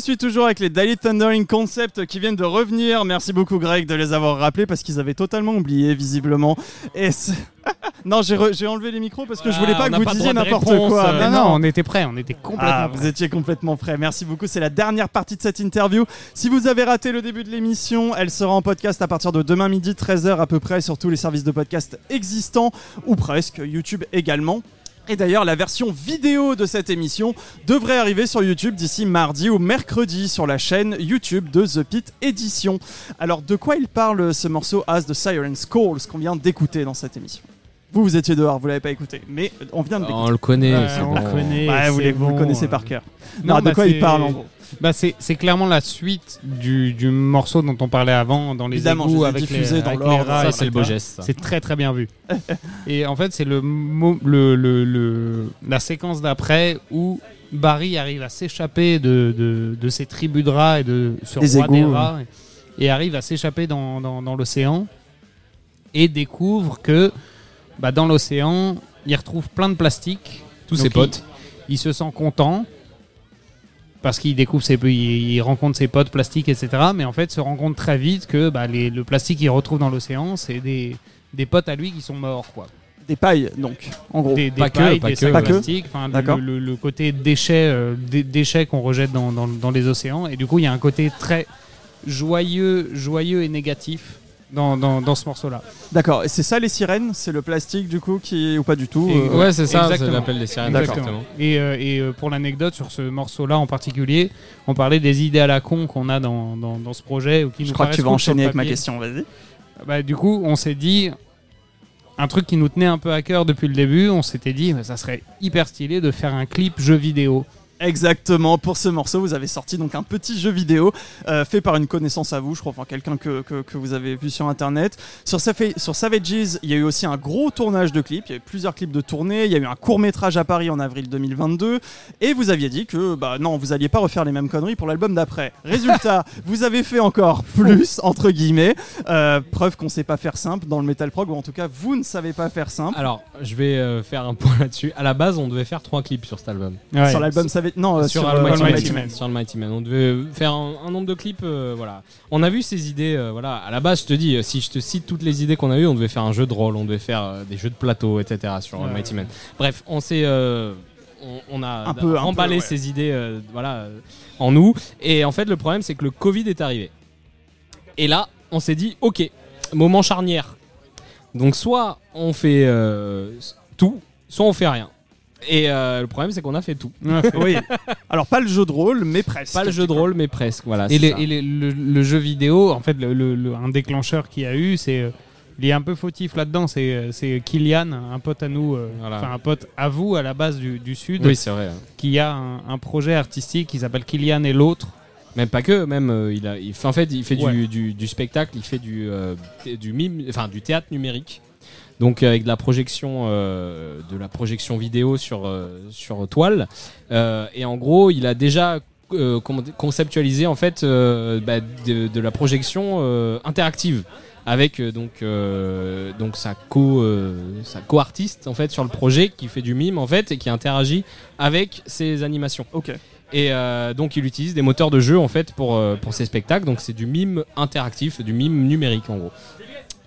Suis toujours avec les Daily Thundering Concept qui viennent de revenir. Merci beaucoup Greg de les avoir rappelés parce qu'ils avaient totalement oublié visiblement. Et non, j'ai re- enlevé les micros parce que je voulais pas Voilà, que vous pas disiez n'importe quoi. euh, non, on était prêts, on était complètement Ah, prêts. vous étiez complètement prêt. Merci beaucoup. C'est la dernière partie de cette interview. Si vous avez raté le début de l'émission, elle sera en podcast à partir de demain midi, 13h à peu près, sur tous les services de podcast existants, ou presque, YouTube également. Et d'ailleurs, la version vidéo de cette émission devrait arriver sur YouTube d'ici mardi ou mercredi sur la chaîne YouTube de The Pit Edition. Alors, de quoi il parle ce morceau As the Siren Calls qu'on vient d'écouter dans cette émission? Vous, vous étiez dehors, vous l'avez pas écouté, mais on vient de l'écouter. On le connaît. Ouais, c'est on bon. le connaît. Ouais, vous, le connaissez par cœur. Non, Non, de bah, quoi il parle en gros? Bah c'est c'est clairement la suite du, du morceau dont on parlait avant dans les Évidemment, égouts avec diffusés les, dans avec les l'ordre, rats, Ça, c'est le beau geste. C'est très très bien vu. et en fait, c'est le, le, le, le- la séquence d'après où Barry arrive à s'échapper de, de, de ces tribus de rats et de ce Des roi des égouts, rats et, et arrive à s'échapper dans, dans, dans l'océan et découvre que bah, dans l'océan, il retrouve plein de plastique. Tous Donc, ses potes. Il, il se sent content parce qu'il découvre ses, il, rencontre ses potes plastiques, etc. Mais en fait, se rend compte très vite que bah, les- le plastique qu'il retrouve dans l'océan, c'est des, des potes à lui qui sont morts, quoi. Des pailles, donc, en gros. Des, des Pas que, pailles, pas des que, sacs Pas que. plastiques, enfin, le- le, le côté déchets, euh, dé- déchets qu'on rejette dans, dans- dans les océans. Et du coup, il y a un côté très joyeux, joyeux et négatif dans, dans, dans ce morceau-là. D'accord. Et c'est ça les sirènes? C'est le plastique du coup qui ou pas du tout Et- euh, Ouais, c'est ça, c'est l'appel des sirènes. D'accord. Exactement. Et, euh, et, euh, pour l'anecdote sur ce morceau-là en particulier, on parlait des idées à la con qu'on a dans, dans, dans ce projet. ou qui Je nous crois que tu vas enchaîner avec ma question. Vas-y. Bah, du coup, on s'est dit un truc qui nous tenait un peu à cœur depuis le début. On s'était dit, bah, ça serait hyper stylé de faire un clip jeu vidéo. Exactement. Pour ce morceau, vous avez sorti donc un petit jeu vidéo euh, fait par une connaissance à vous, je crois, enfin quelqu'un que, que, que vous avez vu sur internet. Sur, sur Savages, il y a eu aussi un gros tournage de clips. Il y a eu plusieurs clips de tournée. Il y a eu un court métrage à Paris en avril 2022. Et vous aviez dit que bah non, vous alliez pas refaire les mêmes conneries pour l'album d'après. Résultat, vous avez fait encore plus entre guillemets. Euh, preuve qu'on sait pas faire simple dans le metal prog, ou en tout cas vous ne savez pas faire simple. Alors, je vais euh, faire un point là-dessus. À la base, on devait faire trois clips sur cet album. Ouais. sur l'album Savage, non, euh, sur, sur, Almighty euh, Man. Almighty Man. Sur Almighty Man. On devait faire un, un nombre de clips. euh, voilà. On a vu ces idées. euh, voilà. À la base, je te dis, si je te cite toutes les idées qu'on a eues, on devait faire un jeu de rôle, on devait faire euh, des jeux de plateau, etc. sur Ouais, Almighty ouais. Man. Bref, on s'est. euh, on, on a Un peu, un emballé peu, ouais. ces idées euh, voilà, euh, en nous. Et en fait, le problème, c'est que le Covid est arrivé. Et là, on s'est dit, ok, moment charnière. Donc, soit on fait euh, tout, soit on fait rien. Et euh, le problème, c'est qu'on a fait tout. Oui. Alors pas le jeu de rôle, mais presque. Pas le jeu de rôle, mais presque. Voilà. Et, c'est les- ça. et les- le, le jeu vidéo, en fait, le, le- le- un déclencheur qu'il y a eu, c'est. euh, il est un peu fautif là-dedans. C'est, euh, c'est Kylian, un pote à nous, euh, Voilà. enfin un pote à vous à la base du, du Sud, Oui, c'est vrai. qui a un, un projet artistique qui s'appelle Kylian et l'autre. Même pas que, même euh, il a, il fait, en fait, il fait Ouais. du, du, du spectacle, il fait du, euh, du mime, enfin du théâtre numérique. Donc avec de la projection, euh, de la projection vidéo sur euh, sur toile. Euh, et en gros, il a déjà euh, conceptualisé en fait euh, bah, de, de la projection euh, interactive avec euh, donc euh, donc sa co euh, sa co-artiste en fait sur le projet qui fait du mime en fait et qui interagit avec ses animations. Ok. Et euh, donc il utilise des moteurs de jeu en fait pour, euh, pour ses spectacles. Donc c'est du mime interactif, du mime numérique en gros.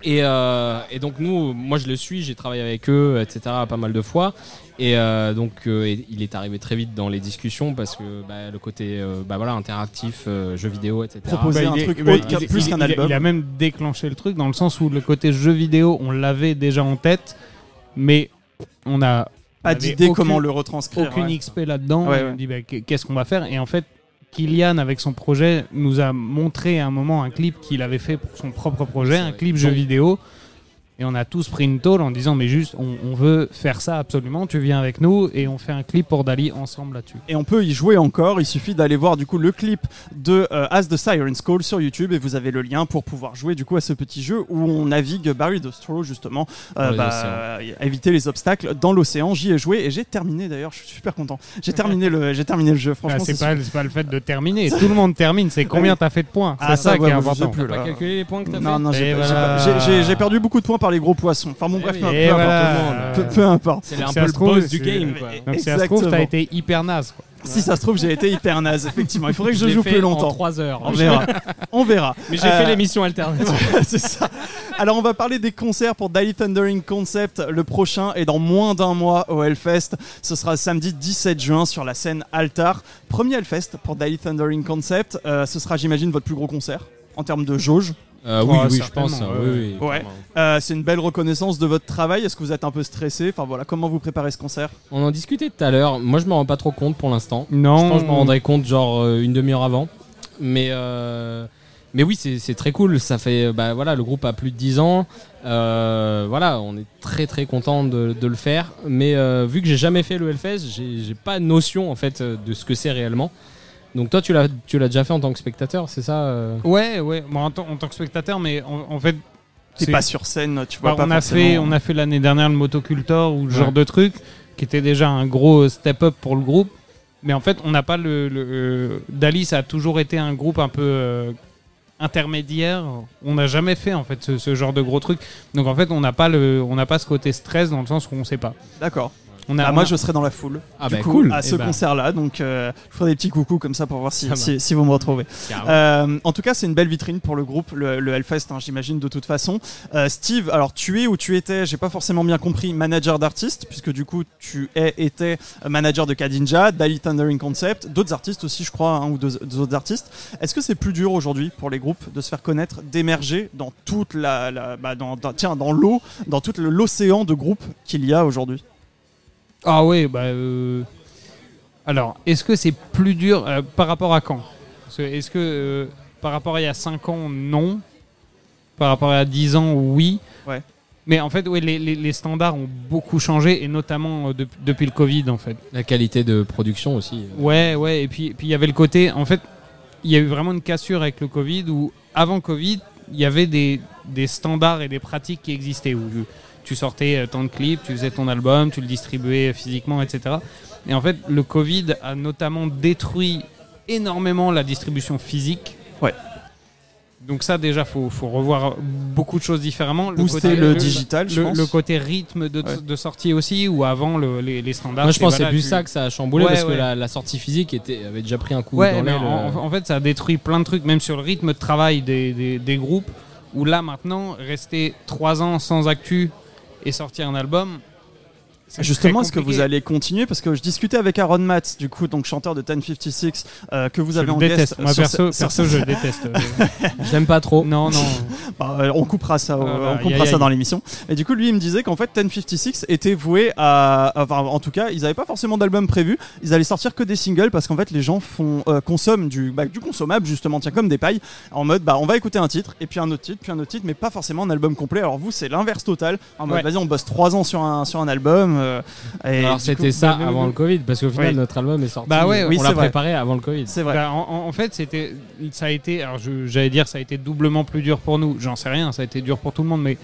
Et, euh, et donc nous, moi je le suis, j'ai travaillé avec eux, etc. pas mal de fois. Et euh, donc euh, il est arrivé très vite dans les discussions parce que bah, le côté euh, bah, voilà interactif, euh, jeux vidéo, etc. Proposer Bah, un il est- truc bah, autre il- qu'un- plus il- qu'un il a- album. Il a même déclenché le truc dans le sens où le côté jeu vidéo, on l'avait déjà en tête, mais on a Pas d'idée comment le retranscrire. aucune ouais. XP là-dedans. Ouais, ouais. On dit bah, qu- qu'est-ce qu'on va faire? Et en fait, Kylian avec son projet nous a montré à un moment un clip qu'il avait fait pour son propre projet, un clip jeu vidéo. Et on a tous pris une tôle en disant mais juste on, on veut faire ça absolument, tu viens avec nous et on fait un clip pour Dali ensemble là-dessus. Et on peut y jouer encore, il suffit d'aller voir du coup le clip de euh, As the Siren's Call sur YouTube et vous avez le lien pour pouvoir jouer du coup à ce petit jeu où on navigue Barry the Straw justement, euh, bah, euh, éviter les obstacles dans l'océan. J'y ai joué et j'ai terminé d'ailleurs, je suis super content. J'ai terminé le, j'ai terminé le jeu. Franchement, Ah, c'est pas, c'est pas le fait de terminer, tout le monde termine, c'est combien t'as fait de points? Ah, c'est ça, ça, qui ouais, est je sais important. plus, là. pas calculé les points que t'as Non, fait? non, j'ai voilà. j'ai- j'ai perdu beaucoup de points par les gros poissons. Enfin bon, Eh bref, oui. peu, voilà. importe. Euh, Peu, peu importe. C'est un peu le boss du game quoi. Donc si ça se trouve, t'as été hyper naze. Quoi. Si ça se trouve, j'ai été hyper naze, effectivement. Il faudrait que je, l'ai joue fait plus En longtemps. 3 heures. On verra. On verra. Mais j'ai Euh, fait l'émission alternative. c'est ça. Alors on va parler des concerts pour Daily Thundering Concept le prochain et dans moins d'un mois au Hellfest. Ce sera samedi 17 juin sur la scène Altar. Premier Hellfest pour Daily Thundering Concept. Euh, ce sera j'imagine votre plus gros concert en termes de jauge. Euh, oui, Ouais, oui, je pense. ouais. oui, oui, Ouais. clairement. Euh, c'est une belle reconnaissance de votre travail. Est-ce que vous êtes un peu stressé Enfin voilà, comment vous préparez ce concert On en discutait tout à l'heure. Moi, je me rends pas trop compte pour l'instant. Non. Je pense que je m'en rendrai compte genre euh, une demi-heure avant. Mais, euh, mais oui, c'est c'est très cool. Ça fait, bah, voilà, le groupe a plus de 10 ans. Euh, voilà, on est très très content de, de le faire. Mais euh, vu que j'ai jamais fait le Hellfest, j'ai pas notion en fait de ce que c'est réellement. Donc toi, tu l'as tu l'as déjà fait en tant que spectateur, c'est ça euh Ouais, ouais. Moi, en, tant- en tant que spectateur, mais en, en fait. C'est- pas sur scène, tu vois Bah, pas on, a forcément. fait, on a fait l'année dernière le motocultor ou le Ouais. genre de truc qui était déjà un gros step-up pour le groupe. Mais en fait, on n'a pas le. le euh, Dali, ça a toujours été un groupe un peu euh, intermédiaire. On n'a jamais fait en fait ce, ce genre de gros truc. Donc en fait, on n'a pas le, on n'a pas ce côté stress dans le sens où on sait pas. D'accord. On a, Ah, on moi, a- je serai dans la foule. Ah du bah coup, cool. à Eh ce ben, concert-là. Donc, euh, je ferai des petits coucous comme ça pour voir si, vous me retrouvez. Euh, en tout cas, c'est une belle vitrine pour le groupe, le, le Hellfest, hein, j'imagine de toute façon. Euh, Steve, alors tu es ou tu étais, j'ai pas forcément bien compris, manager d'artistes, puisque du coup tu es, étais manager de Kadinja, Daily Thundering Concept, d'autres artistes aussi, je crois, un ou deux, deux autres artistes. Est-ce que c'est plus dur aujourd'hui pour les groupes de se faire connaître, d'émerger dans toute la, la- bah, dans, dans- tiens, dans l'eau, dans tout l'océan de groupes qu'il y a aujourd'hui? Ah oui, bah. euh, Alors, est-ce que c'est plus dur euh, par rapport à quand? Est-ce que euh, par rapport à il y a 5 ans, non Par rapport à 10 ans, oui. Ouais. Mais en fait, ouais, les, les- les standards ont beaucoup changé, et notamment euh, de- depuis le Covid, en fait. La qualité de production aussi. Ouais, ouais, et puis puis il y avait le côté, en fait, il y a eu vraiment une cassure avec le Covid où, avant Covid, il y avait des, des standards et des pratiques qui existaient où tu sortais euh, tant de clips, tu faisais ton album, tu le distribuais physiquement, etc. Et en fait, le Covid a notamment détruit énormément la distribution physique. Ouais. Donc ça déjà faut, faut revoir beaucoup de choses différemment. Booster le, digital, je le, pense. le côté rythme de, Ouais. de sortie aussi, ou avant le- les, les standards. Moi, je pense que c'est plus tu- ça que ça a chamboulé Ouais, parce que la, la sortie physique était, avait déjà pris un coup Ouais, dans mais en, euh. en fait, ça a détruit plein de trucs, même sur le rythme de travail des, des, des groupes, où là, maintenant, rester trois ans sans actu et sortir un album. Justement, est-ce que vous allez continuer? Parce que je discutais avec Aaron Matz, du coup, donc chanteur de 1056, euh, que vous Je avez en déteste. guest Moi, perso, ce- perso, je le déteste. Je l'aime pas trop. non, non. Bah, euh, on coupera ça, Ah, bah, on coupera ça dans l'émission. Et du coup, lui, il me disait qu'en fait, 1056 était voué à, enfin, en tout cas, ils n'avaient pas forcément d'album prévu. Ils allaient sortir que des singles parce qu'en fait, les gens font, euh, consomment du, bah, du consommable justement, tiens, comme des pailles, en mode, bah, on va écouter un titre et puis un autre titre, puis un autre titre, mais pas forcément un album complet. Alors vous, c'est l'inverse total. En mode, Ouais. vas-y, on bosse trois ans sur un, sur un album. Euh, et Alors c'était ça le- avant le- le Covid parce qu'au final Oui. notre album est sorti. Bah ouais, oui, on c'est l'a vrai. préparé avant le Covid. C'est vrai. Bah, en, fait, c'était, ça a été, alors j'allais dire, ça a été doublement plus dur pour nous. J'en sais rien, ça a été dur pour tout le monde, mais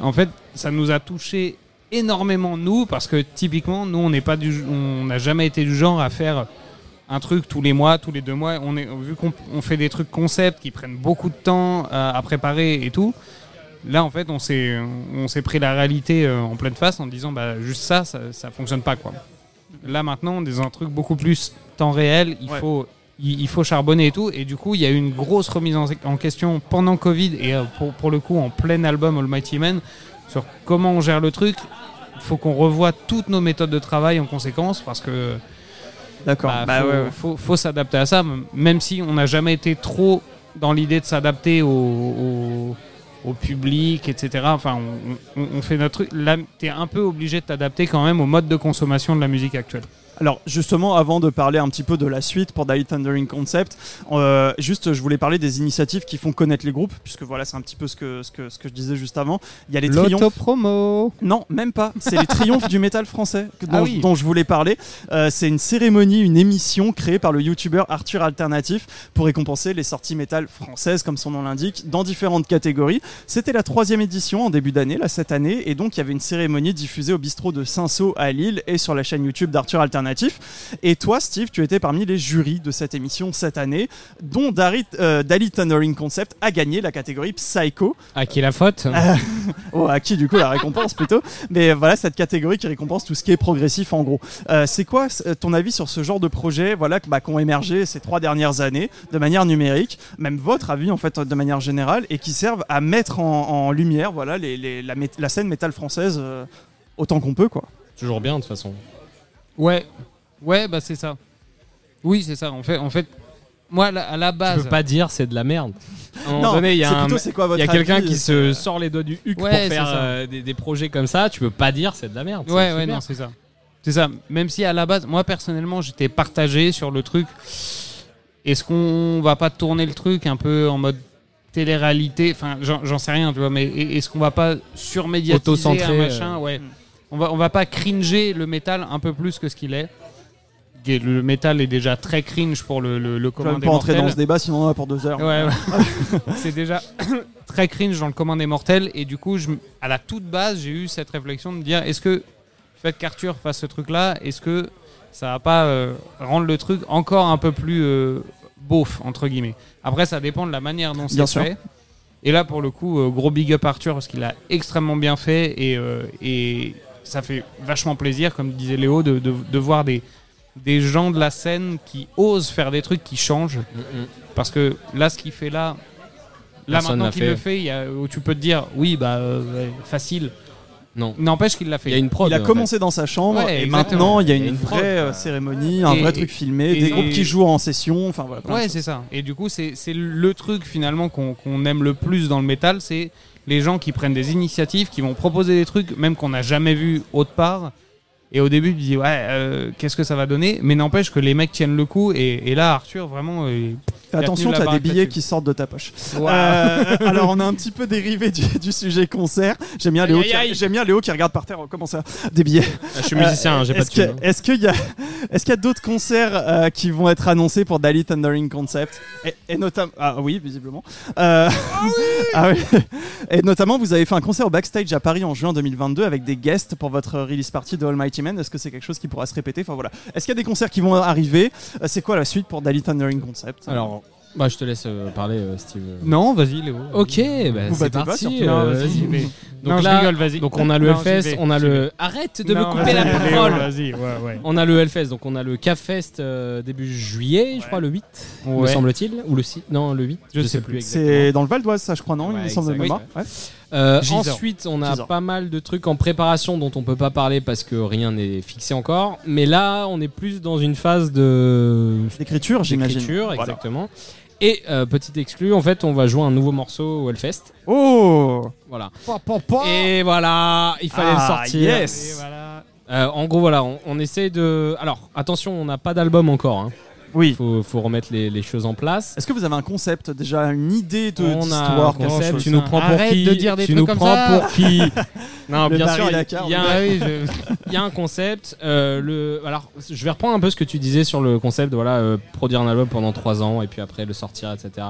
en fait, ça nous a touché énormément nous parce que typiquement, nous, on n'est pas du, on n'a jamais été du genre à faire un truc tous les mois, tous les deux mois. On est, vu qu'on on fait des trucs concept qui prennent beaucoup de temps à, à préparer et tout. Là, en fait, on s'est, on s'est pris la réalité euh, en pleine face en disant, bah, juste ça, ça, ça fonctionne pas, quoi. Là, maintenant, on est dans un truc beaucoup plus temps réel. Il Ouais. faut, il, il faut charbonner et tout. Et du coup, il y a eu une grosse remise en, en question pendant Covid et euh, pour, pour le coup en plein album Almighty Man sur comment on gère le truc. Il faut qu'on revoie toutes nos méthodes de travail en conséquence parce que D'accord. bah, Bah faut, ouais, ouais. faut- faut s'adapter à ça, même si on n'a jamais été trop dans l'idée de s'adapter au, au- au public, etc. Enfin, on, fait notre truc. Là, t'es un peu obligé de t'adapter quand même au mode de consommation de la musique actuelle. Alors justement, avant de parler un petit peu de la suite pour Daily Thundering Concept, euh, juste je voulais parler des initiatives qui font connaître les groupes, puisque voilà c'est un petit peu ce que, ce, que, ce que je disais juste avant. Il y a les triomphes. L'autopromo Non, même pas. C'est les triomphes du métal français dont, Ah oui. dont je voulais parler. Euh, c'est une cérémonie, une émission créée par le youtubeur Arthur Alternatif pour récompenser les sorties métal françaises, comme son nom l'indique, dans différentes catégories. C'était la troisième édition en début d'année, là cette année, et donc il y avait une cérémonie diffusée au bistrot de Saint-Saul à Lille et sur la chaîne YouTube d'Arthur Alternatif. Alternatif. Et toi, Steve, tu étais parmi les jurys de cette émission cette année, dont Dari, euh, Dali Thundering Concept a gagné la catégorie Psycho. À qui la faute Oh, à qui du coup la récompense plutôt Mais voilà, cette catégorie qui récompense tout ce qui est progressif en gros. Euh, c'est quoi c- ton avis sur ce genre de projet voilà, que- bah, qui ont émergé ces trois dernières années de manière numérique, même votre avis en fait de manière générale, et qui servent à mettre en, en lumière voilà, les, les- la, scène métal française euh, autant qu'on peut quoi? Toujours bien de toute façon. Ouais, ouais, bah c'est ça. Oui, c'est ça. En fait, en fait, moi, à la- à la Tu base, peux pas dire c'est de la merde. À un moment Non, donné, il y a c'est un- plutôt c'est quoi votre il y a quelqu'un avis, qui se sort les doigts du huc Ouais, pour c'est faire ça. euh, des, des projets comme ça. Tu peux pas dire c'est de la merde. Ouais, c'est ouais, super. non, c'est ça. C'est ça. Même si à la base, moi personnellement, j'étais partagé sur le truc. Est-ce qu'on va pas tourner le truc un peu en mode télé-réalité? Enfin, j'en j'en sais rien, tu vois, mais est-ce qu'on va pas surmédiatiser Auto-centré, un machin? euh, Ouais. On va, on va pas cringer le métal un peu plus que ce qu'il est. Le métal est déjà très cringe pour le, le, le commun des pas entrer dans ce débat sinon on en a pour deux heures. Ouais, ouais. c'est déjà très cringe dans le commun des mortels. Et du coup, je, à la toute base, j'ai eu cette réflexion de me dire est-ce que le fait qu'Arthur fasse ce truc-là, est-ce que ça va pas euh, rendre le truc encore un peu plus euh, beauf, entre guillemets Après, ça dépend de la manière dont c'est fait. Et là, pour le coup, euh, gros big up Arthur parce qu'il a extrêmement bien fait et, euh, et ça fait vachement plaisir, comme disait Léo, de, de- de voir des, des gens de la scène qui osent faire des trucs qui changent. Mm, mm. Parce que là, ce qu'il fait là, là Personne maintenant qu'il fait. le fait, il y a, où tu peux te dire, oui, bah, euh, facile. Non. N'empêche qu'il l'a fait. Il y a une prod. Il a en commencé dans sa chambre Ouais, et exactement. maintenant il y a Il y a une une vraie prod, euh, cérémonie, un Et- vrai truc filmé, et- des groupes qui jouent en session, enfin voilà. Ouais, c'est ça. Et du coup, c'est c'est le truc finalement qu'on qu'on aime le plus dans le métal, c'est les gens qui prennent des initiatives, qui vont proposer des trucs, même qu'on n'a jamais vu autre part. Et au début, tu dis, ouais, euh, qu'est-ce que ça va donner? Mais n'empêche que les mecs tiennent le coup. Et, et là, Arthur, vraiment. euh, Fais a attention, la t'as des billets qui sortent de ta poche. Euh, alors on a un petit peu dérivé du, du sujet concert. J'aime bien, Léo qui- aïe. j'aime bien Léo qui regarde par terre. Comment ça Des billets. Ah, je suis musicien, Euh, j'ai pas de est-ce que-. Est-ce qu'il y a, est-ce qu'il y a d'autres concerts euh, qui vont être annoncés pour Dali Thundering Concept? Et, et notamment, ah oui, visiblement. Euh, ah oui. Et notamment, vous avez fait un concert au backstage à Paris en juin 2022 avec des guests pour votre release party de Almighty Est-ce que c'est quelque chose qui pourra se répéter Enfin voilà. Est-ce qu'il y a des concerts qui vont arriver Euh, C'est quoi la suite pour Dali Thundering Concept Alors, bah, je te laisse euh, parler, euh, Steve. Non, vas-y, Léo. Ok, bah, c'est battez pas, parti. surtout. Non, euh, vas-y. Donc non, là, je rigole, vas-y. Donc on a le Non, Hellfest, on a le. Arrête de me Non, couper la parole. Vas-y, ouais, ouais. On a le Hellfest, donc on a le CAFest euh, début juillet, je crois, le 8, me Ouais. semble-t-il. Ou le 6 Non, le 8, Je je, sais sais plus. C'est dans le Val d'Oise, ça, je crois, non Il Ouais, me semble de mémoire. Euh, ensuite, on a pas mal de trucs en préparation dont on peut pas parler parce que rien n'est fixé encore. Mais là, on est plus dans une phase de D'écriture, j'imagine. d'écriture, Voilà. exactement. Et euh, petit exclu, en fait, on va jouer un nouveau morceau au Hellfest. Oh Voilà. Et voilà, il fallait Ah, le sortir. yes. Et voilà. Euh, en gros, voilà, on, on essaie de. Alors, attention, on n'a pas d'album encore. Hein. Oui. Faut, faut remettre les, les choses en place. Est-ce que vous avez un concept, déjà une idée de on a un concept, chose tu nous prends pour Arrête qui de dire des Tu trucs nous comme prends ça. pour qui Non, Le bien sûr, il y a- Lacarte. il y, a un- oui, je- il y a un concept. euh, le, alors, je vais reprendre un peu ce que tu disais sur le concept. Voilà, euh, produire un album pendant trois ans et puis après le sortir, etc.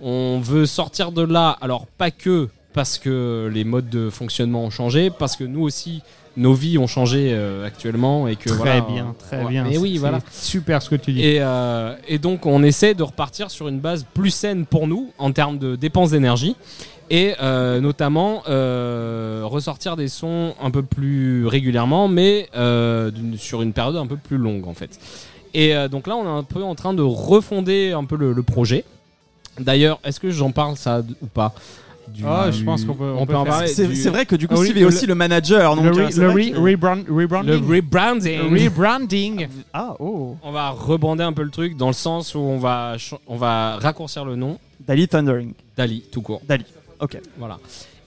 On veut sortir de là. Alors, pas que parce que les modes de fonctionnement ont changé, parce que nous aussi, nos vies ont changé euh, actuellement et que Très voilà, bien, très ouais, bien. Mais oui, C'est voilà. Super ce que tu dis. Et, euh, et donc on essaie de repartir sur une base plus saine pour nous en termes de dépenses d'énergie et euh, notamment ressortir des sons un peu plus régulièrement mais sur une période un peu plus longue en fait. Et donc là on est un peu en train de refonder un peu le, le projet. D'ailleurs, est-ce que j'en parle ça ou pas? Du- Ah, je pense qu'on peut- on peut en parler. C'est du- vrai que du coup, Ah oui, Steve est aussi le manager. Donc, le euh, re- c'est le re- rebranding. rebranding. rebranding. Ah, oh. On va rebrander un peu le truc dans le sens où on va, on va raccourcir le nom. Dali Thundering. Dali, tout court. Dali. Ok. Voilà.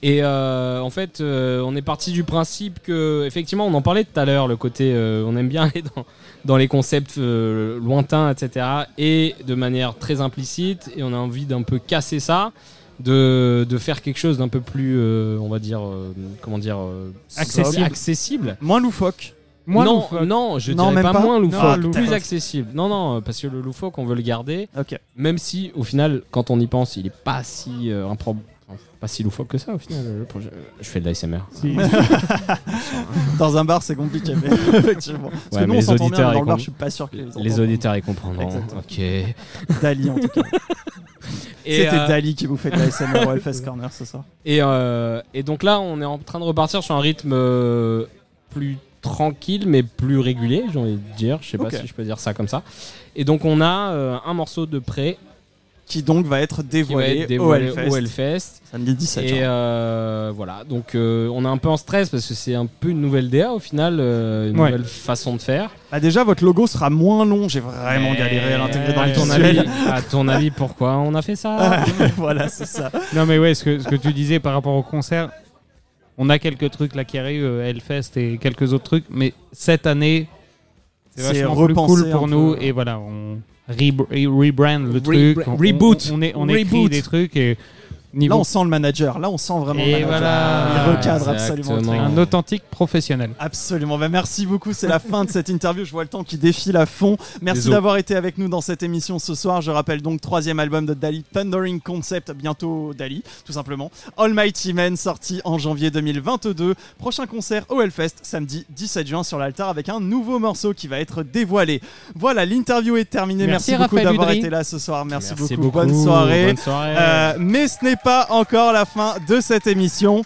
Et euh, en fait, euh, on est parti du principe que, effectivement, on en parlait tout à l'heure, le côté, euh, on aime bien aller dans, dans les concepts euh, lointains, etc. Et de manière très implicite, et on a envie d'un peu casser ça, de, de faire quelque chose d'un peu plus, euh, on va dire, euh, comment dire, euh, Accessible. accessible. Moins loufoque. Moi, non, loufoque. non, je Non, dirais pas, pas moins Non, loufoque, plus accessible. Non, non, parce que le loufoque, on veut le garder. Même si, au final, quand on y pense, il est pas si euh, impro- Pas si loufoque que ça au final. le projet. Je fais de l'ASMR. Dans un bar, c'est compliqué, mais effectivement. Parce Ouais, que nous, mais on les s'entend bien, auditeurs, mais dans le bar, je suis pas sûr que Les auditeurs ils comprendront. Ok. Dali, en tout cas. Et, C'était euh, Dali qui vous fait de la SMR au Hellfest Corner ce soir. Et, euh, et donc là, on est en train de repartir sur un rythme euh, plus tranquille, mais plus régulier, j'ai envie de dire. Je sais pas si je peux dire ça comme ça. Et donc, on a un morceau de prêt Qui donc va être va dévoilé, être dévoilé au Hellfest. au Hellfest. Samedi 17 Et juin. euh, voilà, donc euh, on est un peu en stress parce que c'est un peu une nouvelle DA au final, euh, une Ouais. nouvelle façon de faire. Bah déjà, votre logo sera moins long. J'ai vraiment galéré à l'intégrer dans à le ton avis, à ton avis, pourquoi on a fait ça voilà, c'est ça. Non mais ouais, ce que, ce que tu disais par rapport au concert, on a quelques trucs là qui arrivent, Hellfest et quelques autres trucs, mais cette année, c'est vachement plus cool pour nous peu. et voilà, on rebrand le truc, on, reboot. on, on, est- on écrit Reboot. des trucs et Là, on sent le manager. Là, on sent vraiment Et le manager. voilà. Il recadre absolument le Exactement. truc. un authentique professionnel. Absolument. Bah, merci beaucoup. C'est la fin de cette interview. Je vois le temps qui défile à fond. Merci d'avoir été avec nous dans cette émission ce soir. Je rappelle donc troisième album de Dali, Thundering Concept, bientôt Dali, tout simplement. Almighty Man, sorti en janvier 2022. Prochain concert au Hellfest, samedi 17 juin sur l'altar avec un nouveau morceau qui va être dévoilé. Voilà, l'interview est terminée. Merci, Merci, beaucoup d'avoir été là ce soir. Merci, Merci beaucoup. Bonne soirée. Bonne soirée. Euh, mais ce n'est pas encore la fin de cette émission.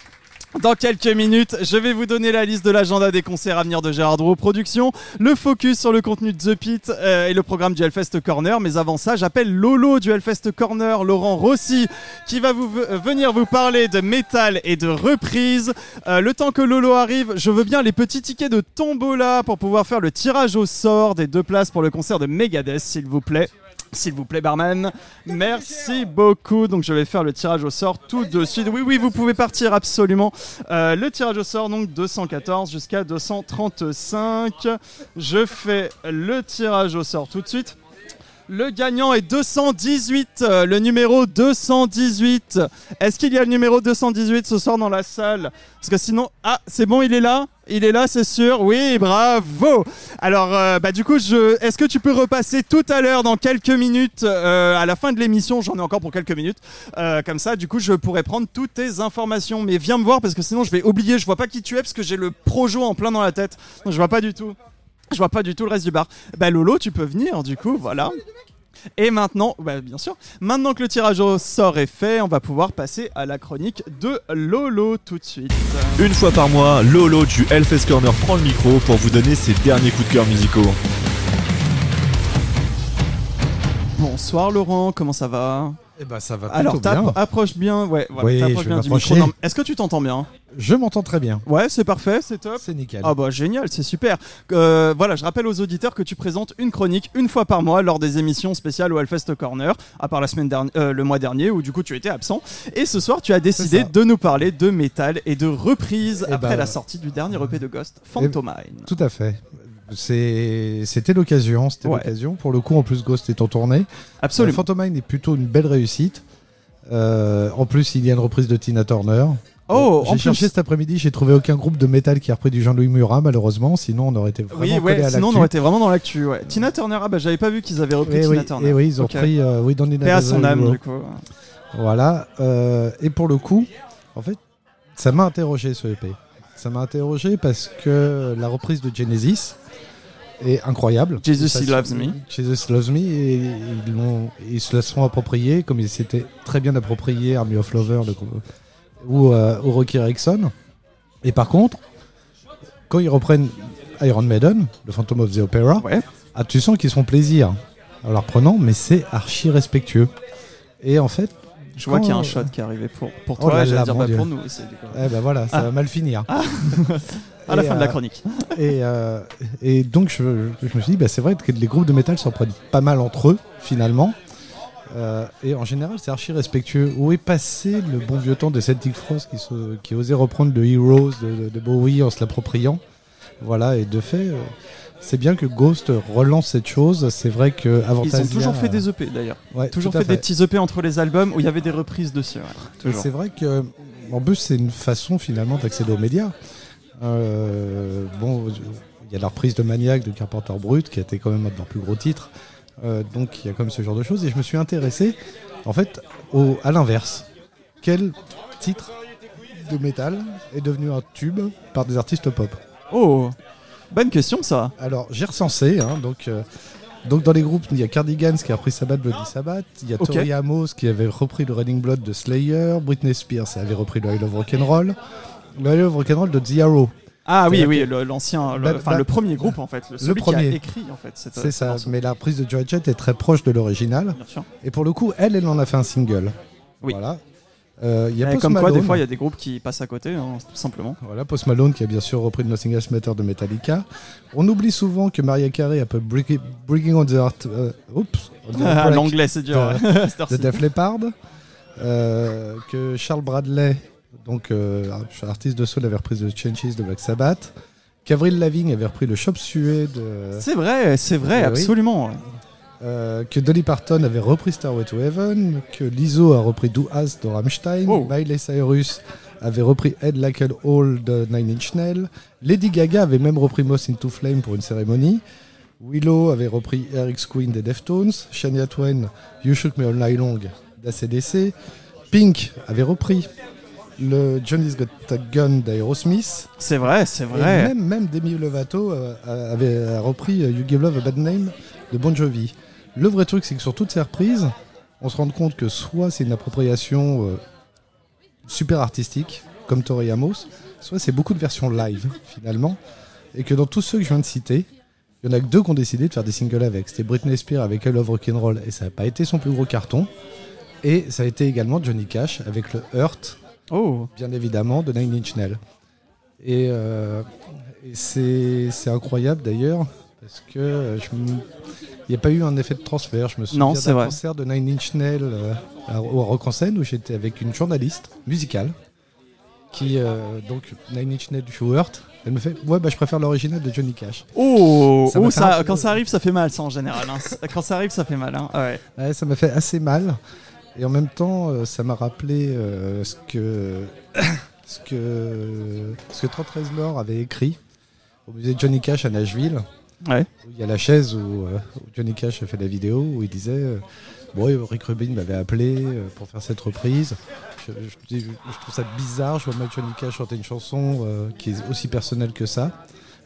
Dans quelques minutes, je vais vous donner la liste de l'agenda des concerts à venir de Gérard Drouot Productions, le focus sur le contenu de The Pit euh, et le programme du Hellfest Corner. Mais avant ça, j'appelle Lolo du Hellfest Corner, Laurent Rossi, qui va vous euh, venir vous parler de métal et de reprise. Euh, le temps que Lolo arrive, je veux bien les petits tickets de tombola pour pouvoir faire le tirage au sort des deux places pour le concert de Megadeth, s'il vous plaît. S'il vous plaît, barman. Merci beaucoup. Donc, je vais faire le tirage au sort tout de suite. Oui, oui, vous pouvez partir absolument. Euh, le tirage au sort, donc 214 jusqu'à 235. Je fais le tirage au sort tout de suite. Le gagnant est 218, euh, le numéro 218. Est-ce qu'il y a le numéro 218 ce soir dans la salle? Parce que sinon, ah, c'est bon, il est là? Il est là, c'est sûr? Oui, bravo. Alors, euh, bah du coup, je, est-ce que tu peux repasser tout à l'heure dans quelques minutes euh, à la fin de l'émission? J'en ai encore pour quelques minutes. Comme ça, du coup, je pourrais prendre toutes tes informations. Mais viens me voir parce que sinon, je vais oublier. Je vois pas qui tu es parce que j'ai le projo en plein dans la tête. Donc, je vois pas du tout. Je vois pas du tout le reste du bar. Bah Lolo, tu peux venir du coup, voilà. Et maintenant, bah, bien sûr, maintenant que le tirage au sort est fait, on va pouvoir passer à la chronique de Lolo tout de suite. Une fois par mois, Lolo du Hellfest Corner prend le micro pour vous donner ses derniers coups de cœur musicaux. Bonsoir Laurent, comment ça va? Eh ben ça va plutôt Alors, bien. t'appro- approche bien, ouais, voilà, Oui, t'approches je vais bien du m'approcher. micro. Est-ce que tu t'entends bien? Je m'entends très bien. Ouais, c'est parfait, c'est top. C'est nickel. Ah bah génial, c'est super. Euh, voilà, je rappelle aux auditeurs que tu présentes une chronique une fois par mois lors des émissions spéciales au Hellfest Corner, à part la semaine dernière, euh, le mois dernier où du coup tu étais absent. Et ce soir, tu as décidé ça. de nous parler de métal et de reprise Eh après ben, la sortie du dernier EP de Ghost, Phantomine. Tout à fait. C'était l'occasion, c'était Ouais. l'occasion. Pour le coup, en plus, Ghost est en tournée. Absolument. Euh, Phantomine est plutôt une belle réussite. Euh, en plus, il y a une reprise de Tina Turner. Oh, j'ai cherché plus. cet après-midi, j'ai trouvé aucun groupe de métal qui a repris du Jean-Louis Murat, malheureusement. Sinon, on aurait été vraiment Oui, collé ouais, à sinon on aurait été vraiment dans l'actu. Ouais. Tina Turner, ah bah j'avais pas vu qu'ils avaient repris Et Tina oui, Turner. et oui, ils ont repris euh, oui, dans les Paix à son âme, du coup. Voilà. euh, et pour le coup, en fait, ça m'a interrogé ce EP. Ça m'a interrogé parce que la reprise de Genesis est incroyable. Jesus, Ça He se- Loves Me. Jesus Loves Me et ils, se la sont appropriés comme ils s'étaient très bien approprié Army of Lovers le- ou, euh, ou Rocky Erickson. Et par contre, quand ils reprennent Iron Maiden, le Phantom of the Opera, Ouais. ah, tu sens qu'ils font plaisir en la reprenant, mais c'est archi respectueux. Et en fait, Je vois qu'il y a un Oh. shot qui est arrivé pour, pour Oh toi, là j'allais là, dire bah, pour nous aussi. du coup. eh ben voilà, ça Ah. va mal finir. À la Et, fin de la euh, chronique. Et, euh, et donc je, je me suis dit, bah, c'est vrai que les groupes de métal s'en prennent pas mal entre eux, finalement. Euh, et en général, c'est archi respectueux. Où est passé le bon vieux temps de Celtic Frost qui, se, qui osait reprendre le Heroes de, de- de Bowie en se l'appropriant? Voilà, et de fait, euh, c'est bien que Ghost relance cette chose. C'est vrai que Ils Avantasia, ont toujours fait des EP d'ailleurs. ouais, Toujours fait, des petits EP entre les albums où il y avait des reprises dessus. ouais. C'est vrai que, en plus, c'est une façon finalement d'accéder aux médias. Euh, bon, il y a la reprise de Maniac de Carpenter Brut, qui a été quand même un de leurs plus gros titres. Euh, donc il y a comme ce genre de choses. Et je me suis intéressé, en fait, au, à l'inverse. quel titre de métal est devenu un tube par des artistes pop? Oh, bonne question ça. Alors, j'ai recensé, hein, donc, euh, donc dans les groupes, il y a Cardigans qui a repris Sabbath, Bloody Sabbath, il y a. Tori Amos qui avait repris le Running Blood de Slayer, Britney Spears avait repris le I Love Rock'n'Roll, le I Love Rock'n'Roll de The Arrow. Ah oui, oui, le- l'ancien, le, Bah, enfin le premier groupe en fait, le, celui qui premier. a écrit en fait. C'est ce ça, morceau. mais la reprise de Joy Jett est très proche de l'original. Et pour le coup, elle, elle en a fait un single. Oui. Voilà. Euh, Il y a Eh, Post comme quoi, des fois, il y a des groupes qui passent à côté, hein, tout simplement. Voilà, Post Malone qui a bien sûr repris le Nothing Else Matter de Metallica. On oublie souvent que Maria Carey a peu Breaking on the Heart. euh, oups, L'anglais, c'est dur. de- de heure-ci. Def Leppard. Euh, que Charles Bradley, donc euh, artiste de soul, avait repris The Changes de Black Sabbath. Qu'Avril Lavigne avait repris le Chop Suey de. C'est vrai, c'est vrai, absolument. Euh, que Dolly Parton avait repris Starway to Heaven, que Lizzo a repris Do As de Rammstein, Wow. Miley Cyrus avait repris Head Like a Hall de Nine Inch Nails, Lady Gaga avait même repris Moss Into Flame pour une cérémonie, Willow avait repris Eric's Queen des Deftones, Shania Twain You Shook Me All Night Long d'ACDC, Pink avait repris le Johnny's Got a Gun d'Aerosmith, C'est vrai, c'est et vrai. même, même Demi Lovato euh, avait repris euh, You Give Love a Bad Name de Bon Jovi. Le vrai truc, c'est que sur toutes ces reprises, on se rend compte que soit c'est une appropriation euh, super artistique, comme Tori Amos, soit c'est beaucoup de versions live, finalement, et que dans tous ceux que je viens de citer, il y en a que deux qui ont décidé de faire des singles avec. C'était Britney Spears avec I Love Rock'n'Roll, et ça n'a pas été son plus gros carton. Et ça a été également Johnny Cash avec le Hurt, Oh, bien évidemment, de Nine Inch Nails. Et, euh, et c'est incroyable d'ailleurs, parce que euh, je me- il n'y a pas eu un effet de transfert. Je me souviens d'un concert de Nine Inch Nails euh, au Rock en scène où j'étais avec une journaliste musicale qui, euh, donc, Nine Inch Nails du Hurt, elle me fait Ouais, bah je préfère l'original de Johnny Cash. oh, Ça oh, ça, quand ça arrive, ça fait mal, ça en général. hein. Quand ça arrive, ça fait mal. hein. Ouais. Ouais, ça m'a fait assez mal. Et en même temps, euh, ça m'a rappelé euh, ce que ce que ce que Trent Reznor avait écrit au musée de Johnny Cash à Nashville. Il y a la chaise où, euh, où Johnny Cash a fait la vidéo où il disait euh, bon, euh, Rick Rubin m'avait appelé pour faire cette reprise. Je, trouve ça bizarre. Je vois mal Johnny Cash chanter une chanson qui est aussi personnelle que ça.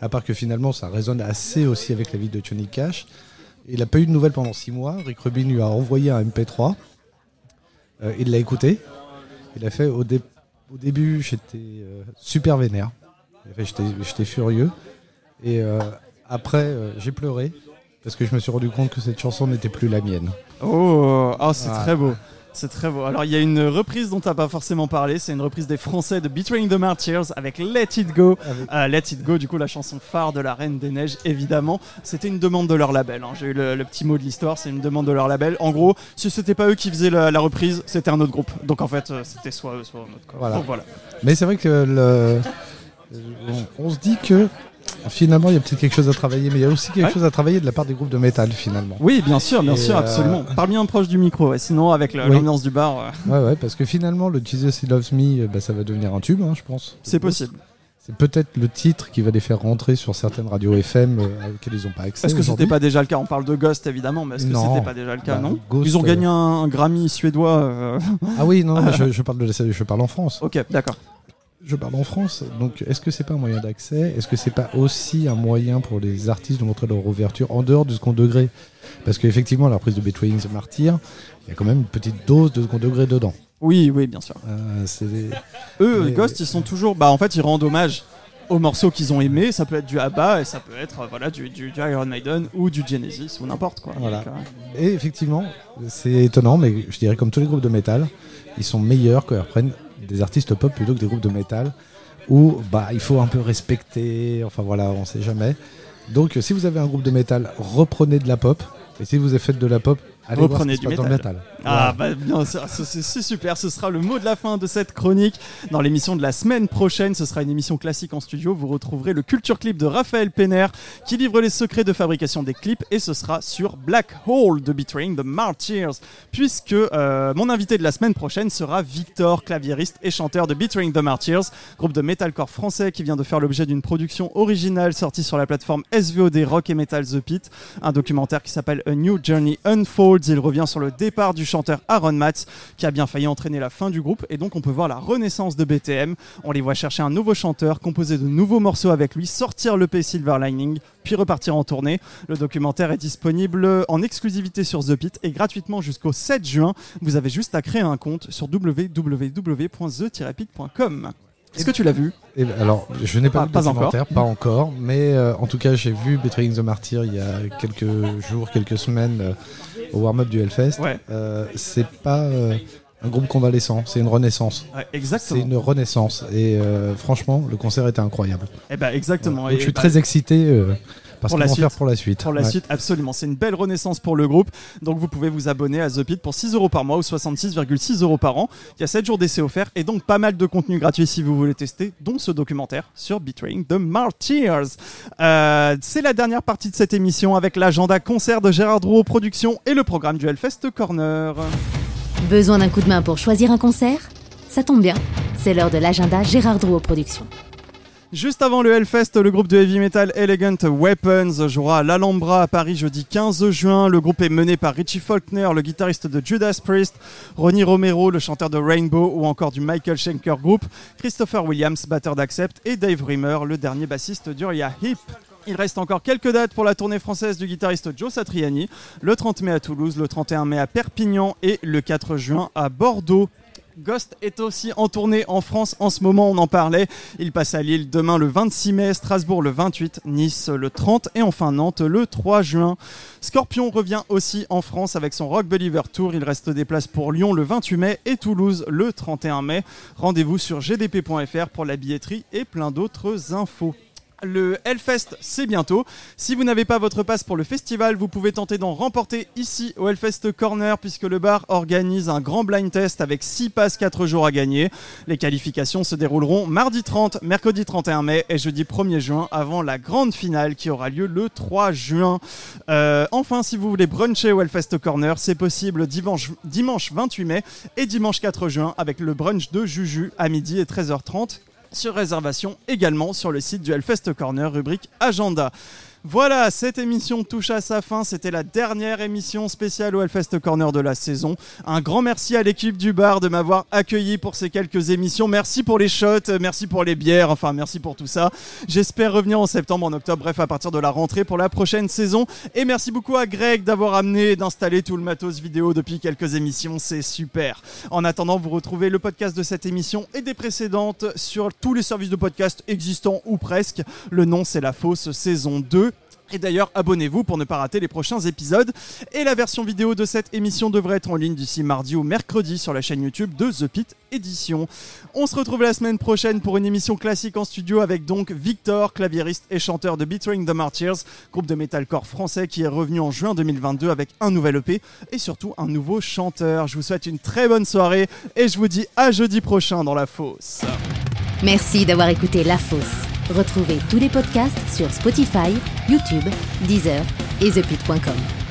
À part que finalement, ça résonne assez aussi avec la vie de Johnny Cash. Il n'a pas eu de nouvelles pendant six mois. Rick Rubin lui a envoyé un MP3. Euh, il l'a écouté. Il a fait au, dé- au début, j'étais super vénère. J'étais furieux. Et après, euh, j'ai pleuré parce que je me suis rendu compte que cette chanson n'était plus la mienne. Oh, oh, c'est Ah. très beau. C'est très beau. Alors, il y a une reprise dont tu n'as pas forcément parlé. C'est une reprise des Français de Betraying the Martyrs avec Let It Go. Avec- Euh, Let It Go, du coup, la chanson phare de la Reine des Neiges, évidemment. C'était une demande de leur label. hein. J'ai eu le, le petit mot de l'histoire, c'est une demande de leur label. En gros, si c'était pas eux qui faisaient la, la reprise, c'était un autre groupe. Donc, en fait, euh, c'était soit eux, soit un autre. Voilà. Donc, voilà. Mais c'est vrai que le, on, on se dit que finalement, il y a peut-être quelque chose à travailler, mais il y a aussi quelque Ouais. chose à travailler de la part des groupes de métal finalement. Oui, bien sûr, bien Et, sûr, euh, absolument. Parle bien proche du micro, ouais. sinon, avec le- Oui. l'ambiance du bar, euh, Ouais, ouais, parce que finalement, le Jesus He Loves Me, euh, bah, ça va devenir un tube, hein, je pense. c'est possible. C'est peut-être le titre qui va les faire rentrer sur certaines radios FM euh, auxquelles ils n'ont pas accès. Est-ce que c'était pas déjà le cas On parle de Ghost évidemment, mais est-ce que c'était pas déjà le cas Bah, Non. Ghost, Ils ont gagné un, un Grammy suédois. euh, Ah oui, non, mais je, je parle de la- je parle en France. Ok, d'accord. Je parle en France. Donc, est-ce que c'est pas un moyen d'accès? Est-ce que c'est pas aussi un moyen pour les artistes de montrer leur ouverture en dehors du second degré? Parce qu'effectivement, la reprise de Betraying the Martyr, il y a quand même une petite dose de second degré dedans. Oui, oui, bien sûr. Euh, Eux, Mais- Ghost, ils sont toujours. Bah, en fait, ils rendent hommage aux morceaux qu'ils ont aimés. Ça peut être du ABBA et ça peut être euh, voilà du, du, du Iron Maiden ou du Genesis ou n'importe quoi. Voilà. Donc, euh, Et effectivement, c'est étonnant, mais je dirais comme tous les groupes de métal, ils sont meilleurs quand ils reprennent des artistes pop plutôt que des groupes de métal où bah il faut un peu respecter. Enfin voilà, on sait jamais. Donc, si vous avez un groupe de métal, reprenez de la pop. Et si vous avez fait de la pop, allez Reprenez voir ce qui se du passe dans le métal. Ah bah bien c'est- super, ce sera le mot de la fin de cette chronique. Dans l'émission de la semaine prochaine, ce sera une émission classique en studio, vous retrouverez le culture clip de Raphaël Penner qui livre les secrets de fabrication des clips et ce sera sur Black Hole de Betraying the Martyrs puisque euh, mon invité de la semaine prochaine sera Victor, claviériste et chanteur de Betraying the Martyrs, groupe de metalcore français qui vient de faire l'objet d'une production originale sortie sur la plateforme SVOD Rock et Metal The Pit, un documentaire qui s'appelle A New Journey Unfold Strongholds. Il revient sur le départ du chanteur Aaron Matz qui a bien failli entraîner la fin du groupe et donc on peut voir la renaissance de BTM. On les voit chercher un nouveau chanteur, composer de nouveaux morceaux avec lui, sortir le P Silver Lining, puis repartir en tournée. Le documentaire est disponible en exclusivité sur The Pit et gratuitement jusqu'au 7 juin. Vous avez juste à créer un compte sur www.the-pit.com. Est-ce que tu l'as vu Et ben, alors, je n'ai pas, Pas- vu le pas documentaire, pas encore, mais euh, en tout cas, j'ai vu Betraying the Martyr il y a quelques jours, quelques semaines euh, au warm-up du Hellfest. Ouais. Euh, c'est pas un groupe convalescent, c'est une renaissance. Ouais, C'est exactement. une renaissance et franchement, le concert était incroyable. Eh ben exactement. Donc, Et je suis bah, très excité euh, parce Pour la suite. faire pour la suite. Pour la Ouais. suite, absolument. C'est une belle renaissance pour le groupe. Donc vous pouvez vous abonner à The Pit pour 6 euros par mois ou 66,6 euros par an. Il y a 7 jours d'essai offerts et donc pas mal de contenu gratuit si vous voulez tester, dont ce documentaire sur Betraying the Martyrs. Euh, c'est la dernière partie de cette émission avec l'agenda concert de Gérard Drouot Productions et le programme du Hellfest Corner. Besoin d'un coup de main pour choisir un concert? Ça tombe bien, c'est l'heure de l'agenda Gérard Drouot Productions. Juste avant le Hellfest, le groupe de heavy metal Elegant Weapons jouera à l'Alhambra à Paris jeudi 15 juin. Le groupe est mené par Richie Faulkner, le guitariste de Judas Priest, Ronnie Romero, le chanteur de Rainbow ou encore du Michael Schenker Group, Christopher Williams, batteur d'Accept et Dave Rimmer, le dernier bassiste d'Uriah Heep. Il reste encore quelques dates pour la tournée française du guitariste Joe Satriani, le 30 mai à Toulouse, le 31 mai à Perpignan et le 4 juin à Bordeaux. Ghost est aussi en tournée en France en ce moment, on en parlait. Il passe à Lille demain le 26 mai, Strasbourg le 28, Nice le 30 et enfin Nantes le 3 juin. Scorpion revient aussi en France avec son Rock Believer Tour. Il reste des places pour Lyon le 28 mai et Toulouse le 31 mai. Rendez-vous sur gdp.fr pour la billetterie et plein d'autres infos. Le Hellfest, c'est bientôt. Si vous n'avez pas votre passe pour le festival, vous pouvez tenter d'en remporter ici au Hellfest Corner puisque le bar organise un grand blind test avec 6 passes 4 jours à gagner. Les qualifications se dérouleront mardi 30, mercredi 31 mai et jeudi 1er juin avant la grande finale qui aura lieu le 3 juin. Euh, enfin, si vous voulez bruncher au Hellfest Corner, c'est possible dimanche, dimanche 28 mai et dimanche 4 juin avec le brunch de Juju à midi et 13h30 sur réservation également sur le site du Hellfest Corner, rubrique Agenda. Voilà, cette émission touche à sa fin. C'était la dernière émission spéciale au Hellfest Corner de la saison. Un grand merci à l'équipe du bar de m'avoir accueilli pour ces quelques émissions. Merci pour les shots, merci pour les bières, enfin merci pour tout ça. J'espère revenir en septembre, en octobre, bref, à partir de la rentrée pour la prochaine saison. Et merci beaucoup à Greg d'avoir amené et d'installer tout le matos vidéo depuis quelques émissions. C'est super. En attendant, vous retrouvez le podcast de cette émission et des précédentes sur tous les services de podcast existants ou presque. Le nom, c'est La Fausse saison 2. Et d'ailleurs, abonnez-vous pour ne pas rater les prochains épisodes. Et la version vidéo de cette émission devrait être en ligne d'ici mardi ou mercredi sur la chaîne YouTube de The Pit Édition. On se retrouve la semaine prochaine pour une émission classique en studio avec donc Victor, claviériste et chanteur de Betraying the Martyrs, groupe de metalcore français qui est revenu en juin 2022 avec un nouvel EP et surtout un nouveau chanteur. Je vous souhaite une très bonne soirée et je vous dis à jeudi prochain dans la fosse. Merci d'avoir écouté La Fosse. Retrouvez tous les podcasts sur Spotify, YouTube, Deezer et ThePit.com.